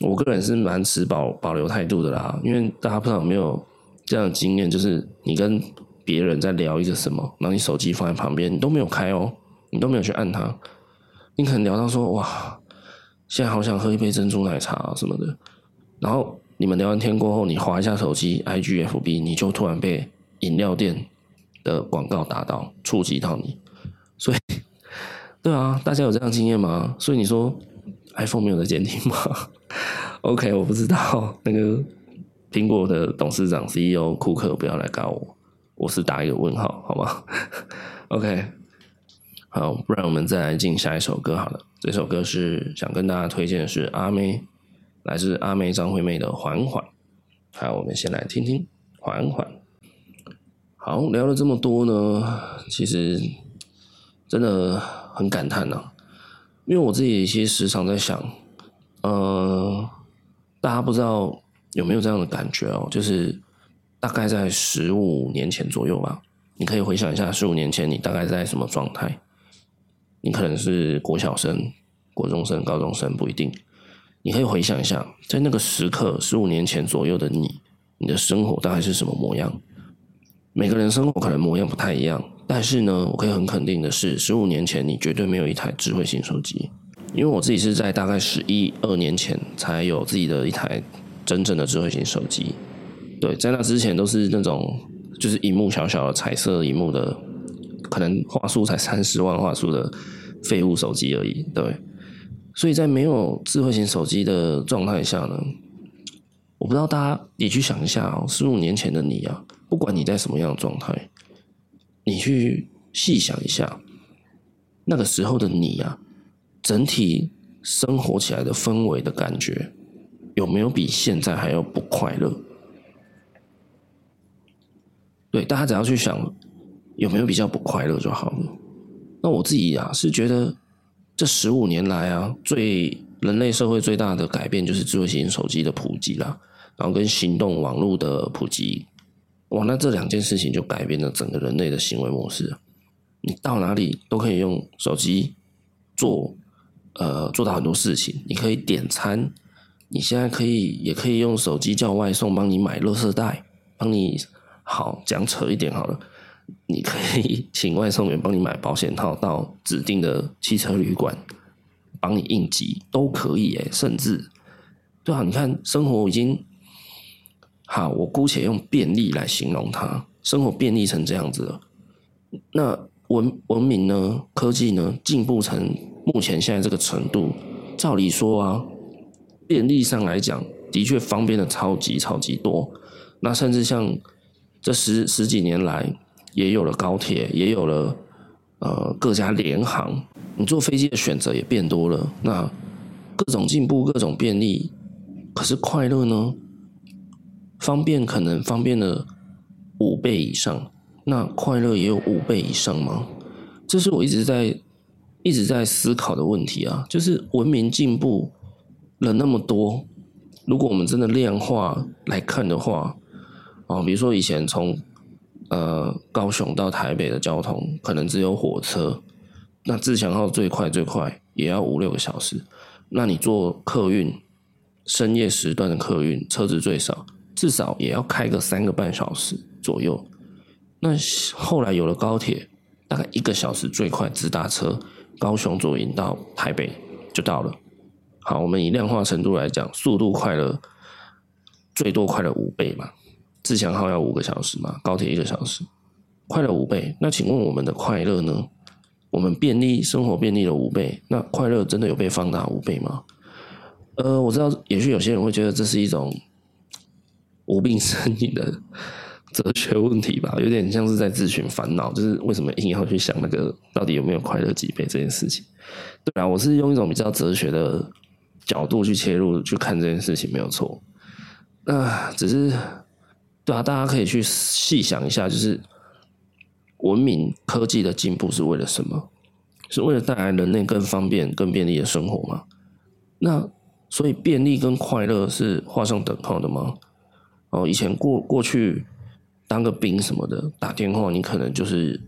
我个人是蛮持保保留态度的啦，因为大家不知道有没有这样的经验，就是你跟别人在聊一个什么，然后你手机放在旁边，你都没有开哦，你都没有去按它，你可能聊到说哇，现在好想喝一杯珍珠奶茶啊什么的，然后你们聊完天过后，你滑一下手机，IG、FB，你就突然被饮料店的广告打到，触及到你，所以，对啊，大家有这样经验吗？所以你说 iPhone 没有在监听吗？OK，我不知道那个苹果的董事长 CEO 库克不要来告我，我是打一个问号，好吗？OK，好，不然我们再来进下一首歌好了。这首歌是想跟大家推荐的是阿妹，来自阿妹张惠妹的《缓缓》。好，我们先来听听《缓缓》。好，聊了这么多呢，其实真的很感叹呐、啊，因为我自己其实时常在想。呃，大家不知道有没有这样的感觉哦？就是大概在十五年前左右吧，你可以回想一下，十五年前你大概在什么状态？你可能是国小生、国中生、高中生，不一定。你可以回想一下，在那个时刻，十五年前左右的你，你的生活大概是什么模样？每个人生活可能模样不太一样，但是呢，我可以很肯定的是，十五年前你绝对没有一台智慧型手机。因为我自己是在大概十一二年前才有自己的一台真正的智慧型手机，对，在那之前都是那种就是荧幕小小的彩色荧幕的，可能画素才三十万画素的废物手机而已，对。所以在没有智慧型手机的状态下呢，我不知道大家你去想一下哦，十五年前的你啊，不管你在什么样的状态，你去细想一下，那个时候的你啊。整体生活起来的氛围的感觉，有没有比现在还要不快乐？对，大家只要去想有没有比较不快乐就好了。那我自己啊，是觉得这十五年来啊，最人类社会最大的改变就是智慧型手机的普及啦，然后跟行动网络的普及，哇，那这两件事情就改变了整个人类的行为模式。你到哪里都可以用手机做。呃，做到很多事情，你可以点餐，你现在可以也可以用手机叫外送，帮你买垃圾袋，帮你好讲扯一点好了，你可以 请外送员帮你买保险套，到指定的汽车旅馆帮你应急都可以诶，甚至对啊，你看生活已经好，我姑且用便利来形容它，生活便利成这样子了，那文文明呢，科技呢，进步成。目前现在这个程度，照理说啊，便利上来讲，的确方便的超级超级多。那甚至像这十十几年来，也有了高铁，也有了呃各家联航，你坐飞机的选择也变多了。那各种进步，各种便利，可是快乐呢？方便可能方便了五倍以上，那快乐也有五倍以上吗？这是我一直在。一直在思考的问题啊，就是文明进步了那么多，如果我们真的量化来看的话，哦，比如说以前从呃高雄到台北的交通可能只有火车，那自强号最快最快也要五六个小时，那你坐客运深夜时段的客运，车子最少至少也要开个三个半小时左右，那后来有了高铁，大概一个小时最快直达车。高雄左营到台北就到了。好，我们以量化程度来讲，速度快了，最多快了五倍嘛。自强号要五个小时嘛，高铁一个小时，快了五倍。那请问我们的快乐呢？我们便利生活便利了五倍，那快乐真的有被放大五倍吗？呃，我知道，也许有些人会觉得这是一种无病呻吟的。哲学问题吧，有点像是在自寻烦恼，就是为什么硬要去想那个到底有没有快乐几倍这件事情？对啊，我是用一种比较哲学的角度去切入去看这件事情，没有错。那只是对啊，大家可以去细想一下，就是文明科技的进步是为了什么？是为了带来人类更方便、更便利的生活吗？那所以便利跟快乐是画上等号的吗？哦，以前过过去当个兵什么的，打电话你可能就是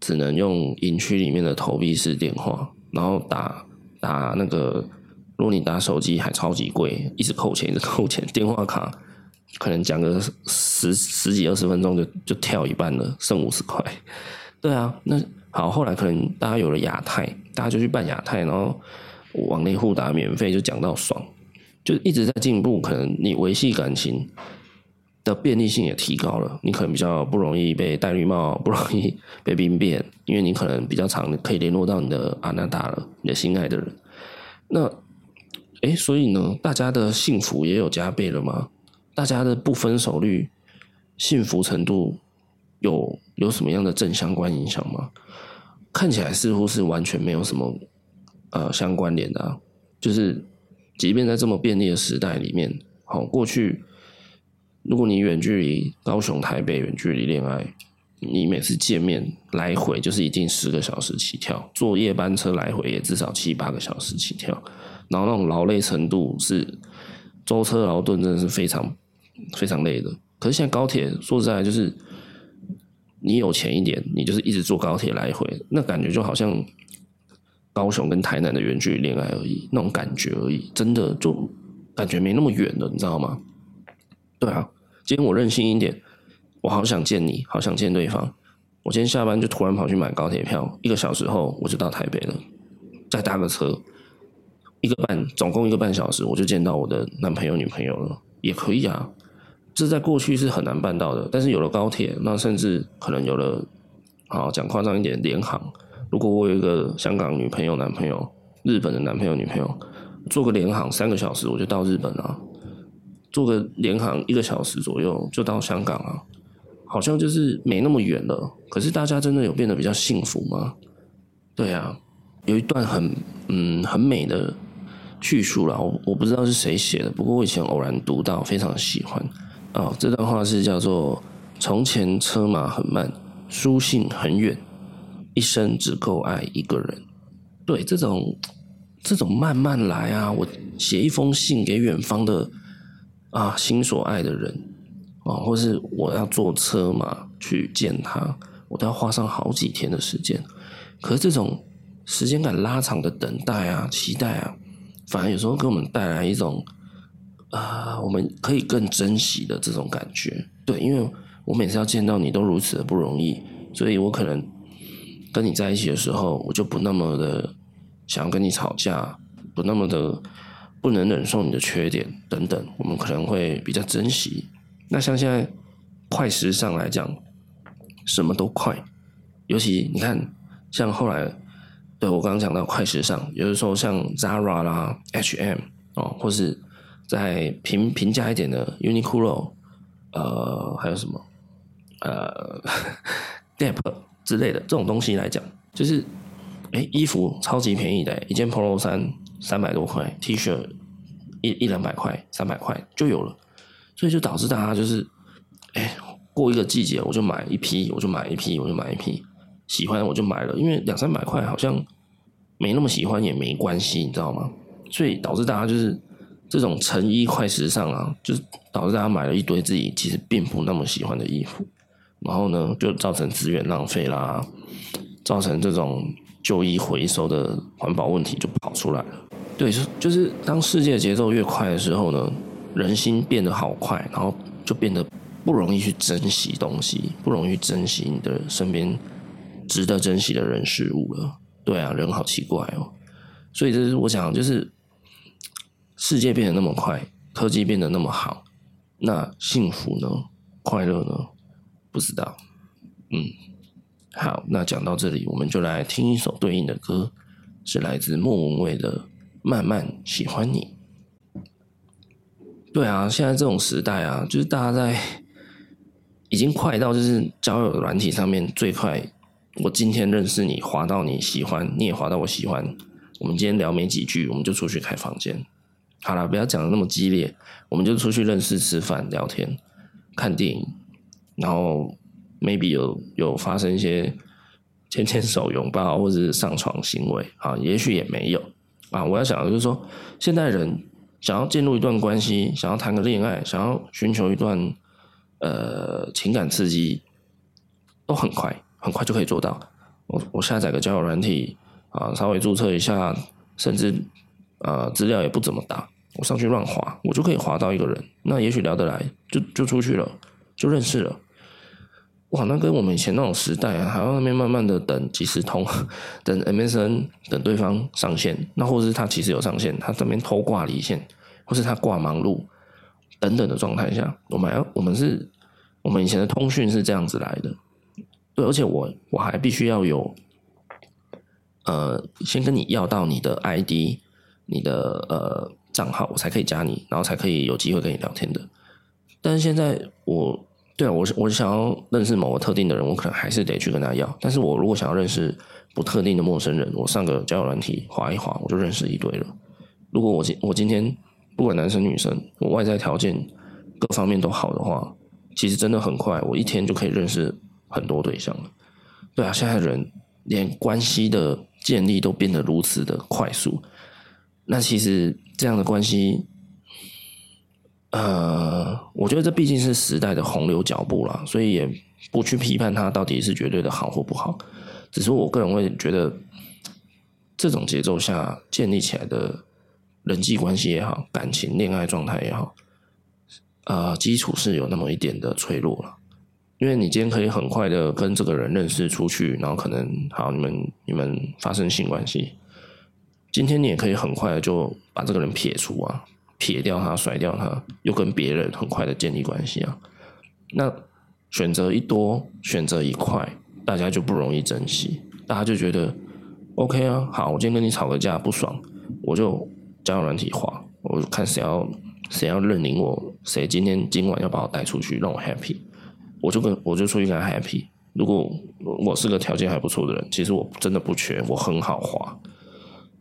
只能用营区里面的投币式电话，然后打打那个，如果你打手机还超级贵，一直扣钱，一直扣钱，电话卡可能讲个十十几二十分钟就就跳一半了，剩五十块。对啊，那好，后来可能大家有了亚太，大家就去办亚太，然后网内互打免费，就讲到爽。就一直在进步，可能你维系感情的便利性也提高了，你可能比较不容易被戴绿帽，不容易被兵变，因为你可能比较常可以联络到你的阿娜达了，你的心爱的人。那，哎，所以呢，大家的幸福也有加倍了吗？大家的不分手率、幸福程度有有什么样的正相关影响吗？看起来似乎是完全没有什么呃相关联的，就是。即便在这么便利的时代里面，好，过去如果你远距离高雄台北远距离恋爱，你每次见面来回就是一定十个小时起跳，坐夜班车来回也至少七八个小时起跳，然后那种劳累程度是舟车劳顿，真的是非常非常累的。可是现在高铁说实在就是，你有钱一点，你就是一直坐高铁来回，那感觉就好像。高雄跟台南的远距离恋爱而已，那种感觉而已，真的就感觉没那么远了，你知道吗？对啊，今天我任性一点，我好想见你，好想见对方。我今天下班就突然跑去买高铁票，一个小时后我就到台北了，再搭个车，一个半，总共一个半小时，我就见到我的男朋友女朋友了，也可以啊。这在过去是很难办到的，但是有了高铁，那甚至可能有了，好讲夸张一点，联航。如果我有一个香港女朋友、男朋友，日本的男朋友、女朋友，坐个联航三个小时我就到日本了，坐个联航一个小时左右就到香港了，好像就是没那么远了。可是大家真的有变得比较幸福吗？对啊，有一段很嗯很美的叙述啦，我我不知道是谁写的，不过我以前偶然读到，非常喜欢。哦，这段话是叫做：从前车马很慢，书信很远。一生只够爱一个人，对，这种这种慢慢来啊，我写一封信给远方的啊心所爱的人啊，或是我要坐车嘛去见他，我都要花上好几天的时间。可是这种时间感拉长的等待啊、期待啊，反而有时候给我们带来一种啊，我们可以更珍惜的这种感觉。对，因为我每次要见到你都如此的不容易，所以我可能。跟你在一起的时候，我就不那么的想要跟你吵架，不那么的不能忍受你的缺点等等，我们可能会比较珍惜。那像现在快时尚来讲，什么都快，尤其你看，像后来对我刚刚讲到快时尚，有的时候像 Zara 啦、H&M 哦，或是在平平价一点的 Uniqlo，呃，还有什么呃 Gap。之类的这种东西来讲，就是，哎、衣服超级便宜的，一件 Polo 衫三百多块，T 恤一一两百块，三百块就有了，所以就导致大家就是，哎、过一个季节我就买一批，我就买一批，我就买一批，喜欢我就买了，因为两三百块好像没那么喜欢也没关系，你知道吗？所以导致大家就是这种成衣快时尚啊，就是导致大家买了一堆自己其实并不那么喜欢的衣服。然后呢，就造成资源浪费啦，造成这种旧衣回收的环保问题就跑出来了。对，就是当世界节奏越快的时候呢，人心变得好快，然后就变得不容易去珍惜东西，不容易珍惜你的身边值得珍惜的人事物了。对啊，人好奇怪哦。所以这是我想，就是世界变得那么快，科技变得那么好，那幸福呢？快乐呢？不知道，嗯，好，那讲到这里，我们就来听一首对应的歌，是来自莫文蔚的《慢慢喜欢你》。对啊，现在这种时代啊，就是大家在已经快到就是交友软体上面最快，我今天认识你，滑到你喜欢，你也滑到我喜欢，我们今天聊没几句，我们就出去开房间。好了，不要讲的那么激烈，我们就出去认识、吃饭、聊天、看电影。然后，maybe 有有发生一些牵牵手、拥抱或者是上床行为啊，也许也没有啊，我要想的就是说，现代人想要进入一段关系，想要谈个恋爱，想要寻求一段呃情感刺激，都很快，很快就可以做到。我我下载个交友软体啊，稍微注册一下，甚至呃资料也不怎么打，我上去乱滑，我就可以滑到一个人。那也许聊得来，就就出去了，就认识了。哇，那跟我们以前那种时代啊，还要那边慢慢的等即时通，等 MSN，等对方上线，那或者是他其实有上线，他这边偷挂离线，或是他挂忙碌等等的状态下，我们要我们是，我们以前的通讯是这样子来的，对，而且我我还必须要有，呃，先跟你要到你的 ID，你的呃账号，我才可以加你，然后才可以有机会跟你聊天的，但是现在我。对啊，我我想要认识某个特定的人，我可能还是得去跟他要。但是我如果想要认识不特定的陌生人，我上个交友软体滑一滑，我就认识一堆了。如果我今我今天不管男生女生，我外在条件各方面都好的话，其实真的很快，我一天就可以认识很多对象了。对啊，现在人连关系的建立都变得如此的快速，那其实这样的关系。呃，我觉得这毕竟是时代的洪流脚步啦，所以也不去批判它到底是绝对的好或不好。只是我个人会觉得，这种节奏下建立起来的人际关系也好，感情、恋爱状态也好，呃，基础是有那么一点的脆弱了。因为你今天可以很快的跟这个人认识出去，然后可能好，你们你们发生性关系，今天你也可以很快的就把这个人撇除啊。撇掉他，甩掉他，又跟别人很快的建立关系啊。那选择一多，选择一快，大家就不容易珍惜。大家就觉得 OK 啊，好，我今天跟你吵个架不爽，我就交友软体滑，我看谁要谁要认领我，谁今天今晚要把我带出去让我 happy，我就跟我就出去跟他 happy。如果我是个条件还不错的人，其实我真的不缺，我很好滑。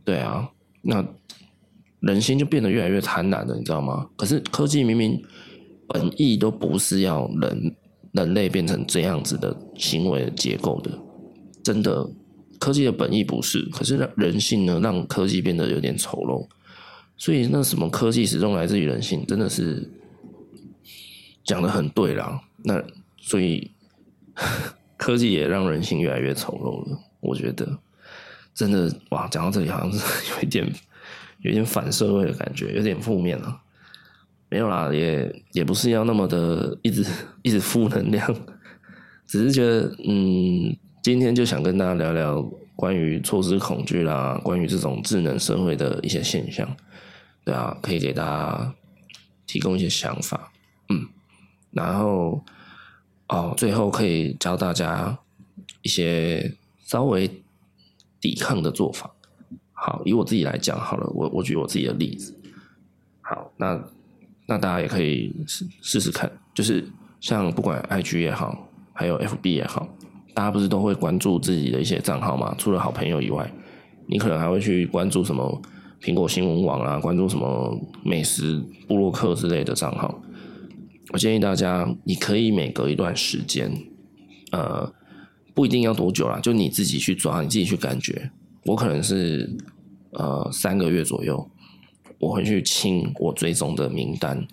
对啊，那。人心就变得越来越贪婪了，你知道吗？可是科技明明本意都不是要人人类变成这样子的行为的结构的，真的，科技的本意不是。可是让人性呢，让科技变得有点丑陋。所以那什么科技始终来自于人性，真的是讲得很对啦。那所以 科技也让人性越来越丑陋了。我觉得真的哇，讲到这里好像是 有一点。有点反社会的感觉，有点负面了。没有啦，也也不是要那么的一直一直负能量，只是觉得，嗯，今天就想跟大家聊聊关于错失恐惧啦，关于这种智能社会的一些现象，对啊，可以给大家提供一些想法，嗯，然后哦，最后可以教大家一些稍微抵抗的做法。好，以我自己来讲好了，我我举我自己的例子。好，那那大家也可以试试试看，就是像不管 IG 也好，还有 FB 也好，大家不是都会关注自己的一些账号吗？除了好朋友以外，你可能还会去关注什么苹果新闻网啊，关注什么美食部落客之类的账号。我建议大家，你可以每隔一段时间，呃，不一定要多久啦，就你自己去抓，你自己去感觉。我可能是。呃，三个月左右，我会去清我追踪的名单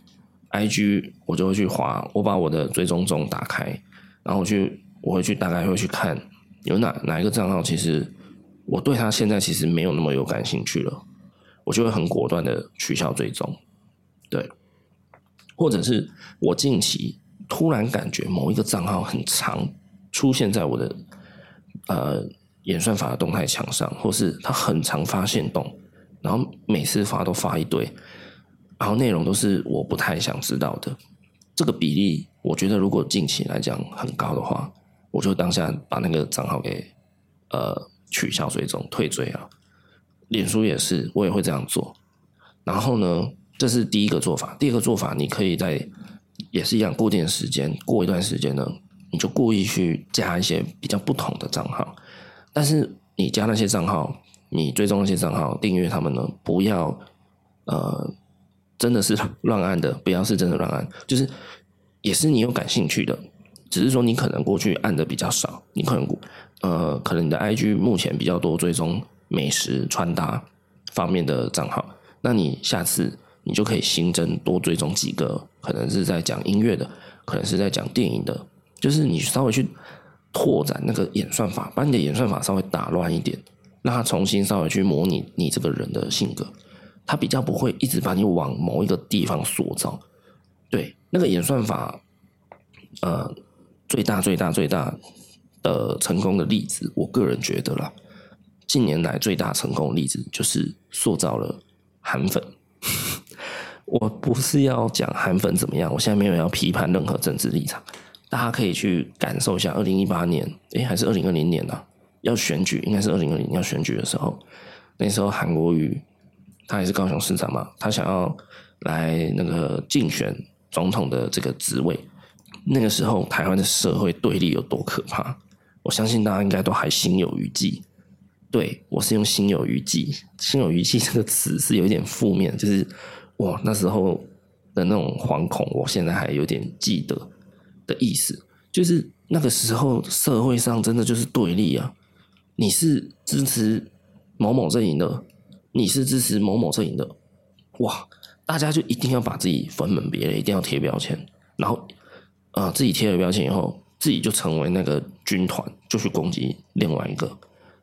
，IG 我就会去划，我把我的追踪中打开，然后去我会去大概会去看有哪哪一个账号，其实我对他现在其实没有那么有感兴趣了，我就会很果断的取消追踪，对，或者是我近期突然感觉某一个账号很长出现在我的呃。演算法的动态墙上，或是他很常发现动，然后每次发都发一堆，然后内容都是我不太想知道的。这个比例，我觉得如果近期来讲很高的话，我就当下把那个账号给呃取消追踪、退追啊。脸书也是，我也会这样做。然后呢，这是第一个做法。第二个做法，你可以在也是一样，固定时间，过一段时间呢，你就故意去加一些比较不同的账号。但是你加那些账号，你追踪那些账号，订阅他们呢？不要，呃，真的是 乱按的，不要是真的乱按，就是也是你有感兴趣的，只是说你可能过去按的比较少，你可能，呃，可能你的 IG 目前比较多追踪美食穿搭，方面的账号，那你下次你就可以新增多追踪几个，可能是在讲音乐的，可能是在讲电影的，就是你稍微去拓展那个演算法，把你的演算法稍微打乱一点，让它重新稍微去模拟你这个人的性格，它比较不会一直把你往某一个地方塑造。对，那个演算法，呃，最大最大最大的成功的例子，我个人觉得啦。近年来最大成功的例子就是塑造了韩粉。我不是要讲韩粉怎么样，我现在没有要批判任何政治立场，大家可以去感受一下。二零一八年，诶，还是二零二零年呢？要选举，应该是二零二零要选举的时候，那时候韩国瑜他也是高雄市长嘛，他想要来那个竞选总统的这个职位。那个时候台湾的社会对立有多可怕，我相信大家应该都还心有余悸。对，我是用“心有余悸”，“心有余悸”这个词是有一点负面，就是哇，那时候的那种惶恐，我现在还有点记得的意思，就是那个时候社会上真的就是对立啊，你是支持某某阵营的，你是支持某某阵营的，哇，大家就一定要把自己分门别类，一定要贴标签，然后啊、自己贴了标签以后，自己就成为那个军团，就去攻击另外一个。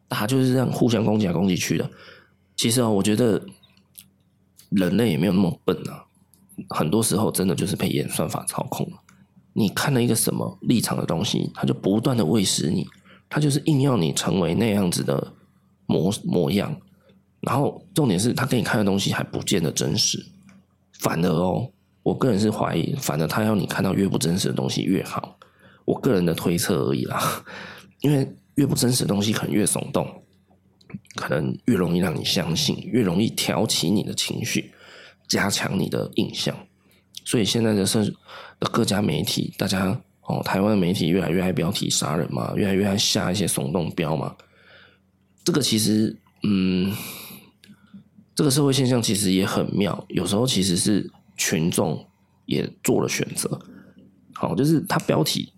大家就是这样互相攻击来攻击去的。其实啊，我觉得人类也没有那么笨啊。很多时候真的就是被演算法操控了。你看了一个什么立场的东西，他就不断的喂食你，他就是硬要你成为那样子的模模样。然后重点是，他给你看的东西还不见得真实。反而哦，我个人是怀疑，反而他要你看到越不真实的东西越好。我个人的推测而已啦，因为。越不真实的东西，可能越耸动，可能越容易让你相信，越容易挑起你的情绪，加强你的印象。所以现在的各家媒体，大家哦，台湾媒体越来越爱标题杀人嘛，越来越爱下一些耸动标嘛。这个其实，嗯，这个社会现象其实也很妙。有时候其实是群众也做了选择，好，就是他标题。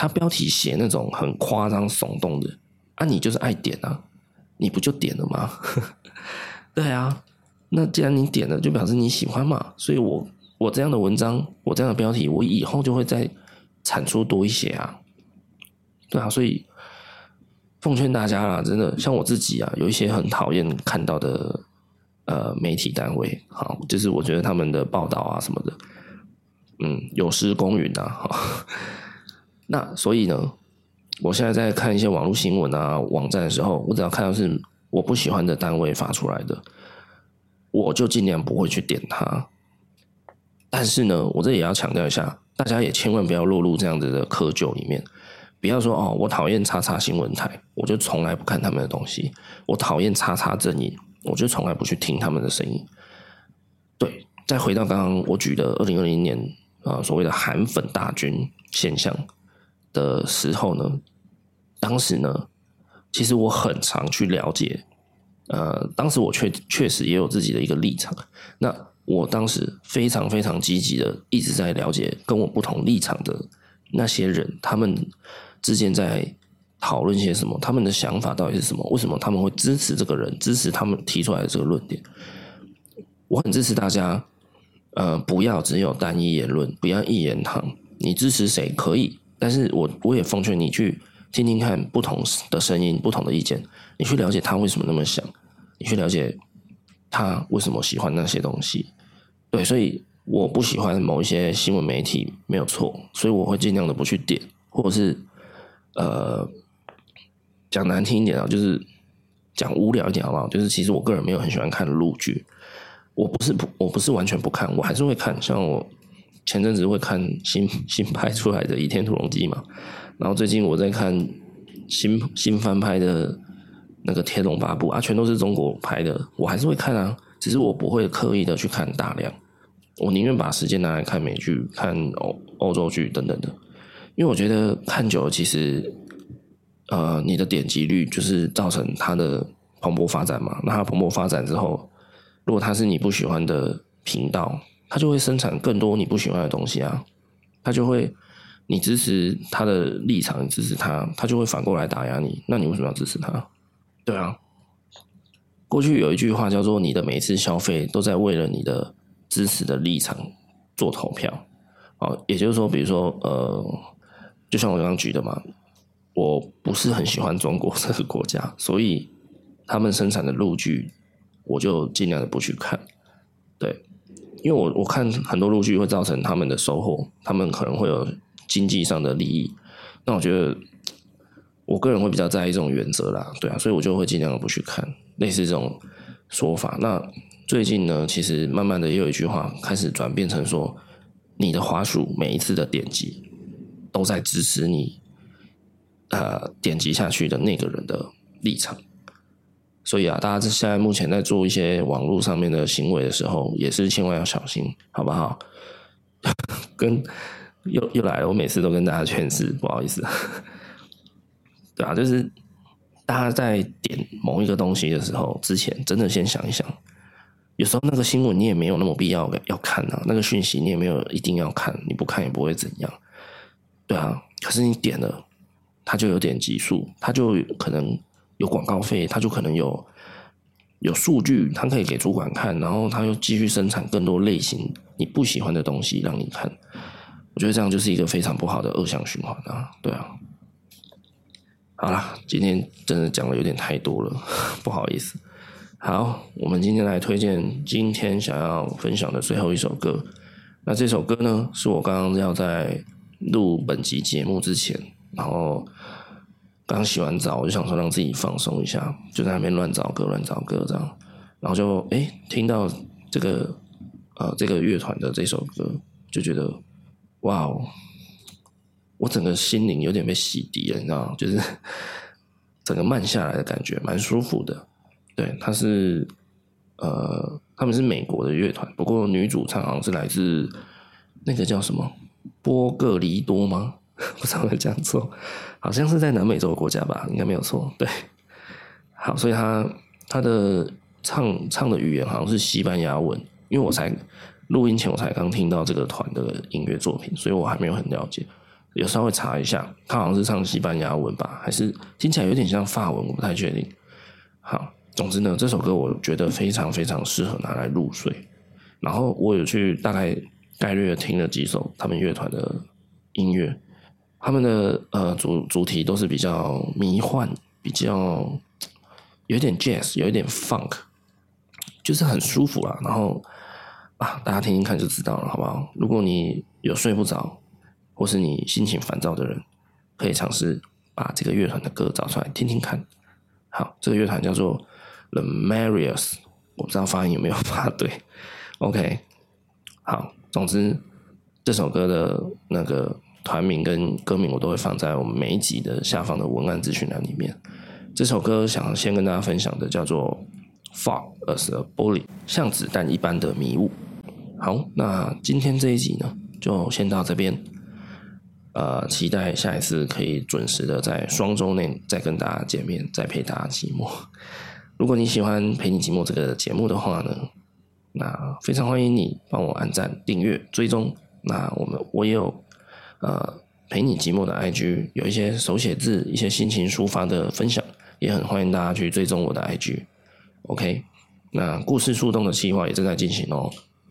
他标题写那种很夸张耸动的，啊，你就是爱点啊，你不就点了吗？对啊，那既然你点了，就表示你喜欢嘛。所以我我这样的文章，我这样的标题，我以后就会再产出多一些啊。对啊，所以奉劝大家啦，真的像我自己啊，有一些很讨厌看到的呃媒体单位，好，就是我觉得他们的报道啊什么的，嗯，有失公允啊，好。那所以呢，我现在在看一些网络新闻啊、网站的时候，我只要看到是我不喜欢的单位发出来的，我就尽量不会去点它。但是呢，我这也要强调一下，大家也千万不要落入这样子的窠臼里面。不要说哦，我讨厌叉叉新闻台，我就从来不看他们的东西；我讨厌叉叉阵营，我就从来不去听他们的声音。对，再回到刚刚我举的二零二零年啊、所谓的韩粉大军现象。的时候呢，当时呢，其实我很常去了解，呃，当时我确确实也有自己的一个立场。那我当时非常非常积极的一直在了解跟我不同立场的那些人，他们之间在讨论些什么，他们的想法到底是什么？为什么他们会支持这个人，支持他们提出来的这个论点？我很支持大家，呃，不要只有单一言论，不要一言堂。你支持谁可以？但是我我也奉劝你去听听看不同的声音、不同的意见，你去了解他为什么那么想，你去了解他为什么喜欢那些东西。对，所以我不喜欢某一些新闻媒体没有错，所以我会尽量的不去点，或者是呃讲难听一点啊，就是讲无聊一点好不好？就是其实我个人没有很喜欢看陆剧，我不是不我不是完全不看，我还是会看，像我。前阵子会看新新拍出来的《倚天屠龙记》嘛，然后最近我在看新新翻拍的那个《天龙八部》啊，全都是中国拍的，我还是会看啊，只是我不会刻意的去看大量，我宁愿把时间拿来看美剧、看欧欧洲剧等等的，因为我觉得看久了，其实呃，你的点击率就是造成它的蓬勃发展嘛。那它蓬勃发展之后，如果它是你不喜欢的频道，它就会生产更多你不喜欢的东西啊，它就会，你支持他的立场，支持他，他就会反过来打压你。那你为什么要支持他？对啊，过去有一句话叫做“你的每一次消费都在为了你的支持的立场做投票”。哦，也就是说，比如说，呃，就像我刚刚举的嘛，我不是很喜欢中国这个国家，所以他们生产的陆剧，我就尽量的不去看。对，因为我我看很多陆剧会造成他们的收获，他们可能会有经济上的利益。那我觉得，我个人会比较在意这种原则啦，对啊，所以我就会尽量不去看类似这种说法。那最近呢，其实慢慢的也有一句话开始转变成说。你的滑鼠每一次的点击，都在支持你，呃，点击下去的那个人的立场。所以啊，大家现在目前在做一些网络上面的行为的时候，也是千万要小心，好不好？跟又又来了，我每次都跟大家劝示，不好意思。对啊，就是大家在点某一个东西的时候，之前真的先想一想。有时候那个新闻你也没有那么必要要看啊，那个讯息你也没有一定要看，你不看也不会怎样，对啊。可是你点了，它就有点击数，它就可能有广告费，它就可能有有数据，它可以给主管看，然后它又继续生产更多类型你不喜欢的东西让你看。我觉得这样就是一个非常不好的恶性循环啊，对啊。好啦，今天真的讲的有点太多了，不好意思。好，我们今天来推荐今天想要分享的最后一首歌。那这首歌呢，是我刚刚要在录本集节目之前，然后刚洗完澡，我就想说让自己放松一下，就在那边乱找歌、乱找歌这样，然后就诶听到这个呃这个乐团的这首歌，就觉得哇哦，我整个心灵有点被洗涤了，你知道吗？就是 整个慢下来的感觉，蛮舒服的。对，他是，呃，他们是美国的乐团，不过女主唱好像是来自那个叫什么波哥黎多吗？不知道会这样做，好像是在南美洲的国家吧，应该没有错。对，好，所以他他的唱唱的语言好像是西班牙文，因为我才录音前我才刚听到这个团的音乐作品，所以我还没有很了解，有稍微查一下，他好像是唱西班牙文吧，还是听起来有点像法文，我不太确定。好。总之呢，这首歌我觉得非常非常适合拿来入睡。然后我有去大概概略听了几首他们乐团的音乐，他们的呃主主题都是比较迷幻，比较有点 jazz，有一点 funk，就是很舒服啦。然后啊，大家听听看就知道了，好不好？如果你有睡不着，或是你心情烦躁的人，可以尝试把这个乐团的歌找出来听听看。好，这个乐团叫做。The Marias，我不知道发音有没有发对。OK，好，总之这首歌的那个团名跟歌名我都会放在我们每一集的下方的文案资讯栏里面。这首歌想先跟大家分享的叫做《Fog as a Bullet》，像子弹一般的迷雾。好，那今天这一集呢，就先到这边。呃，期待下一次可以准时的在双周内 再跟大家见面，再陪大家寂寞。如果你喜欢陪你寂寞这个节目的话呢，那非常欢迎你帮我按赞、订阅、追踪。那我们我也有呃陪你寂寞的 IG，有一些手写字、一些心情抒发的分享，也很欢迎大家去追踪我的 IG。OK，那故事树洞的计划也正在进行哦，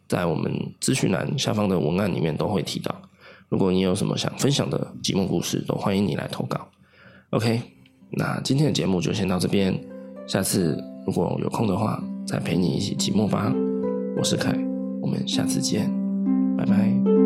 在我们资讯栏下方的文案里面都会提到。如果你有什么想分享的寂寞故事，都欢迎你来投稿。OK，那今天的节目就先到这边。下次如果有空的话，再陪你一起寂寞吧。我是凯，我们下次见，拜拜。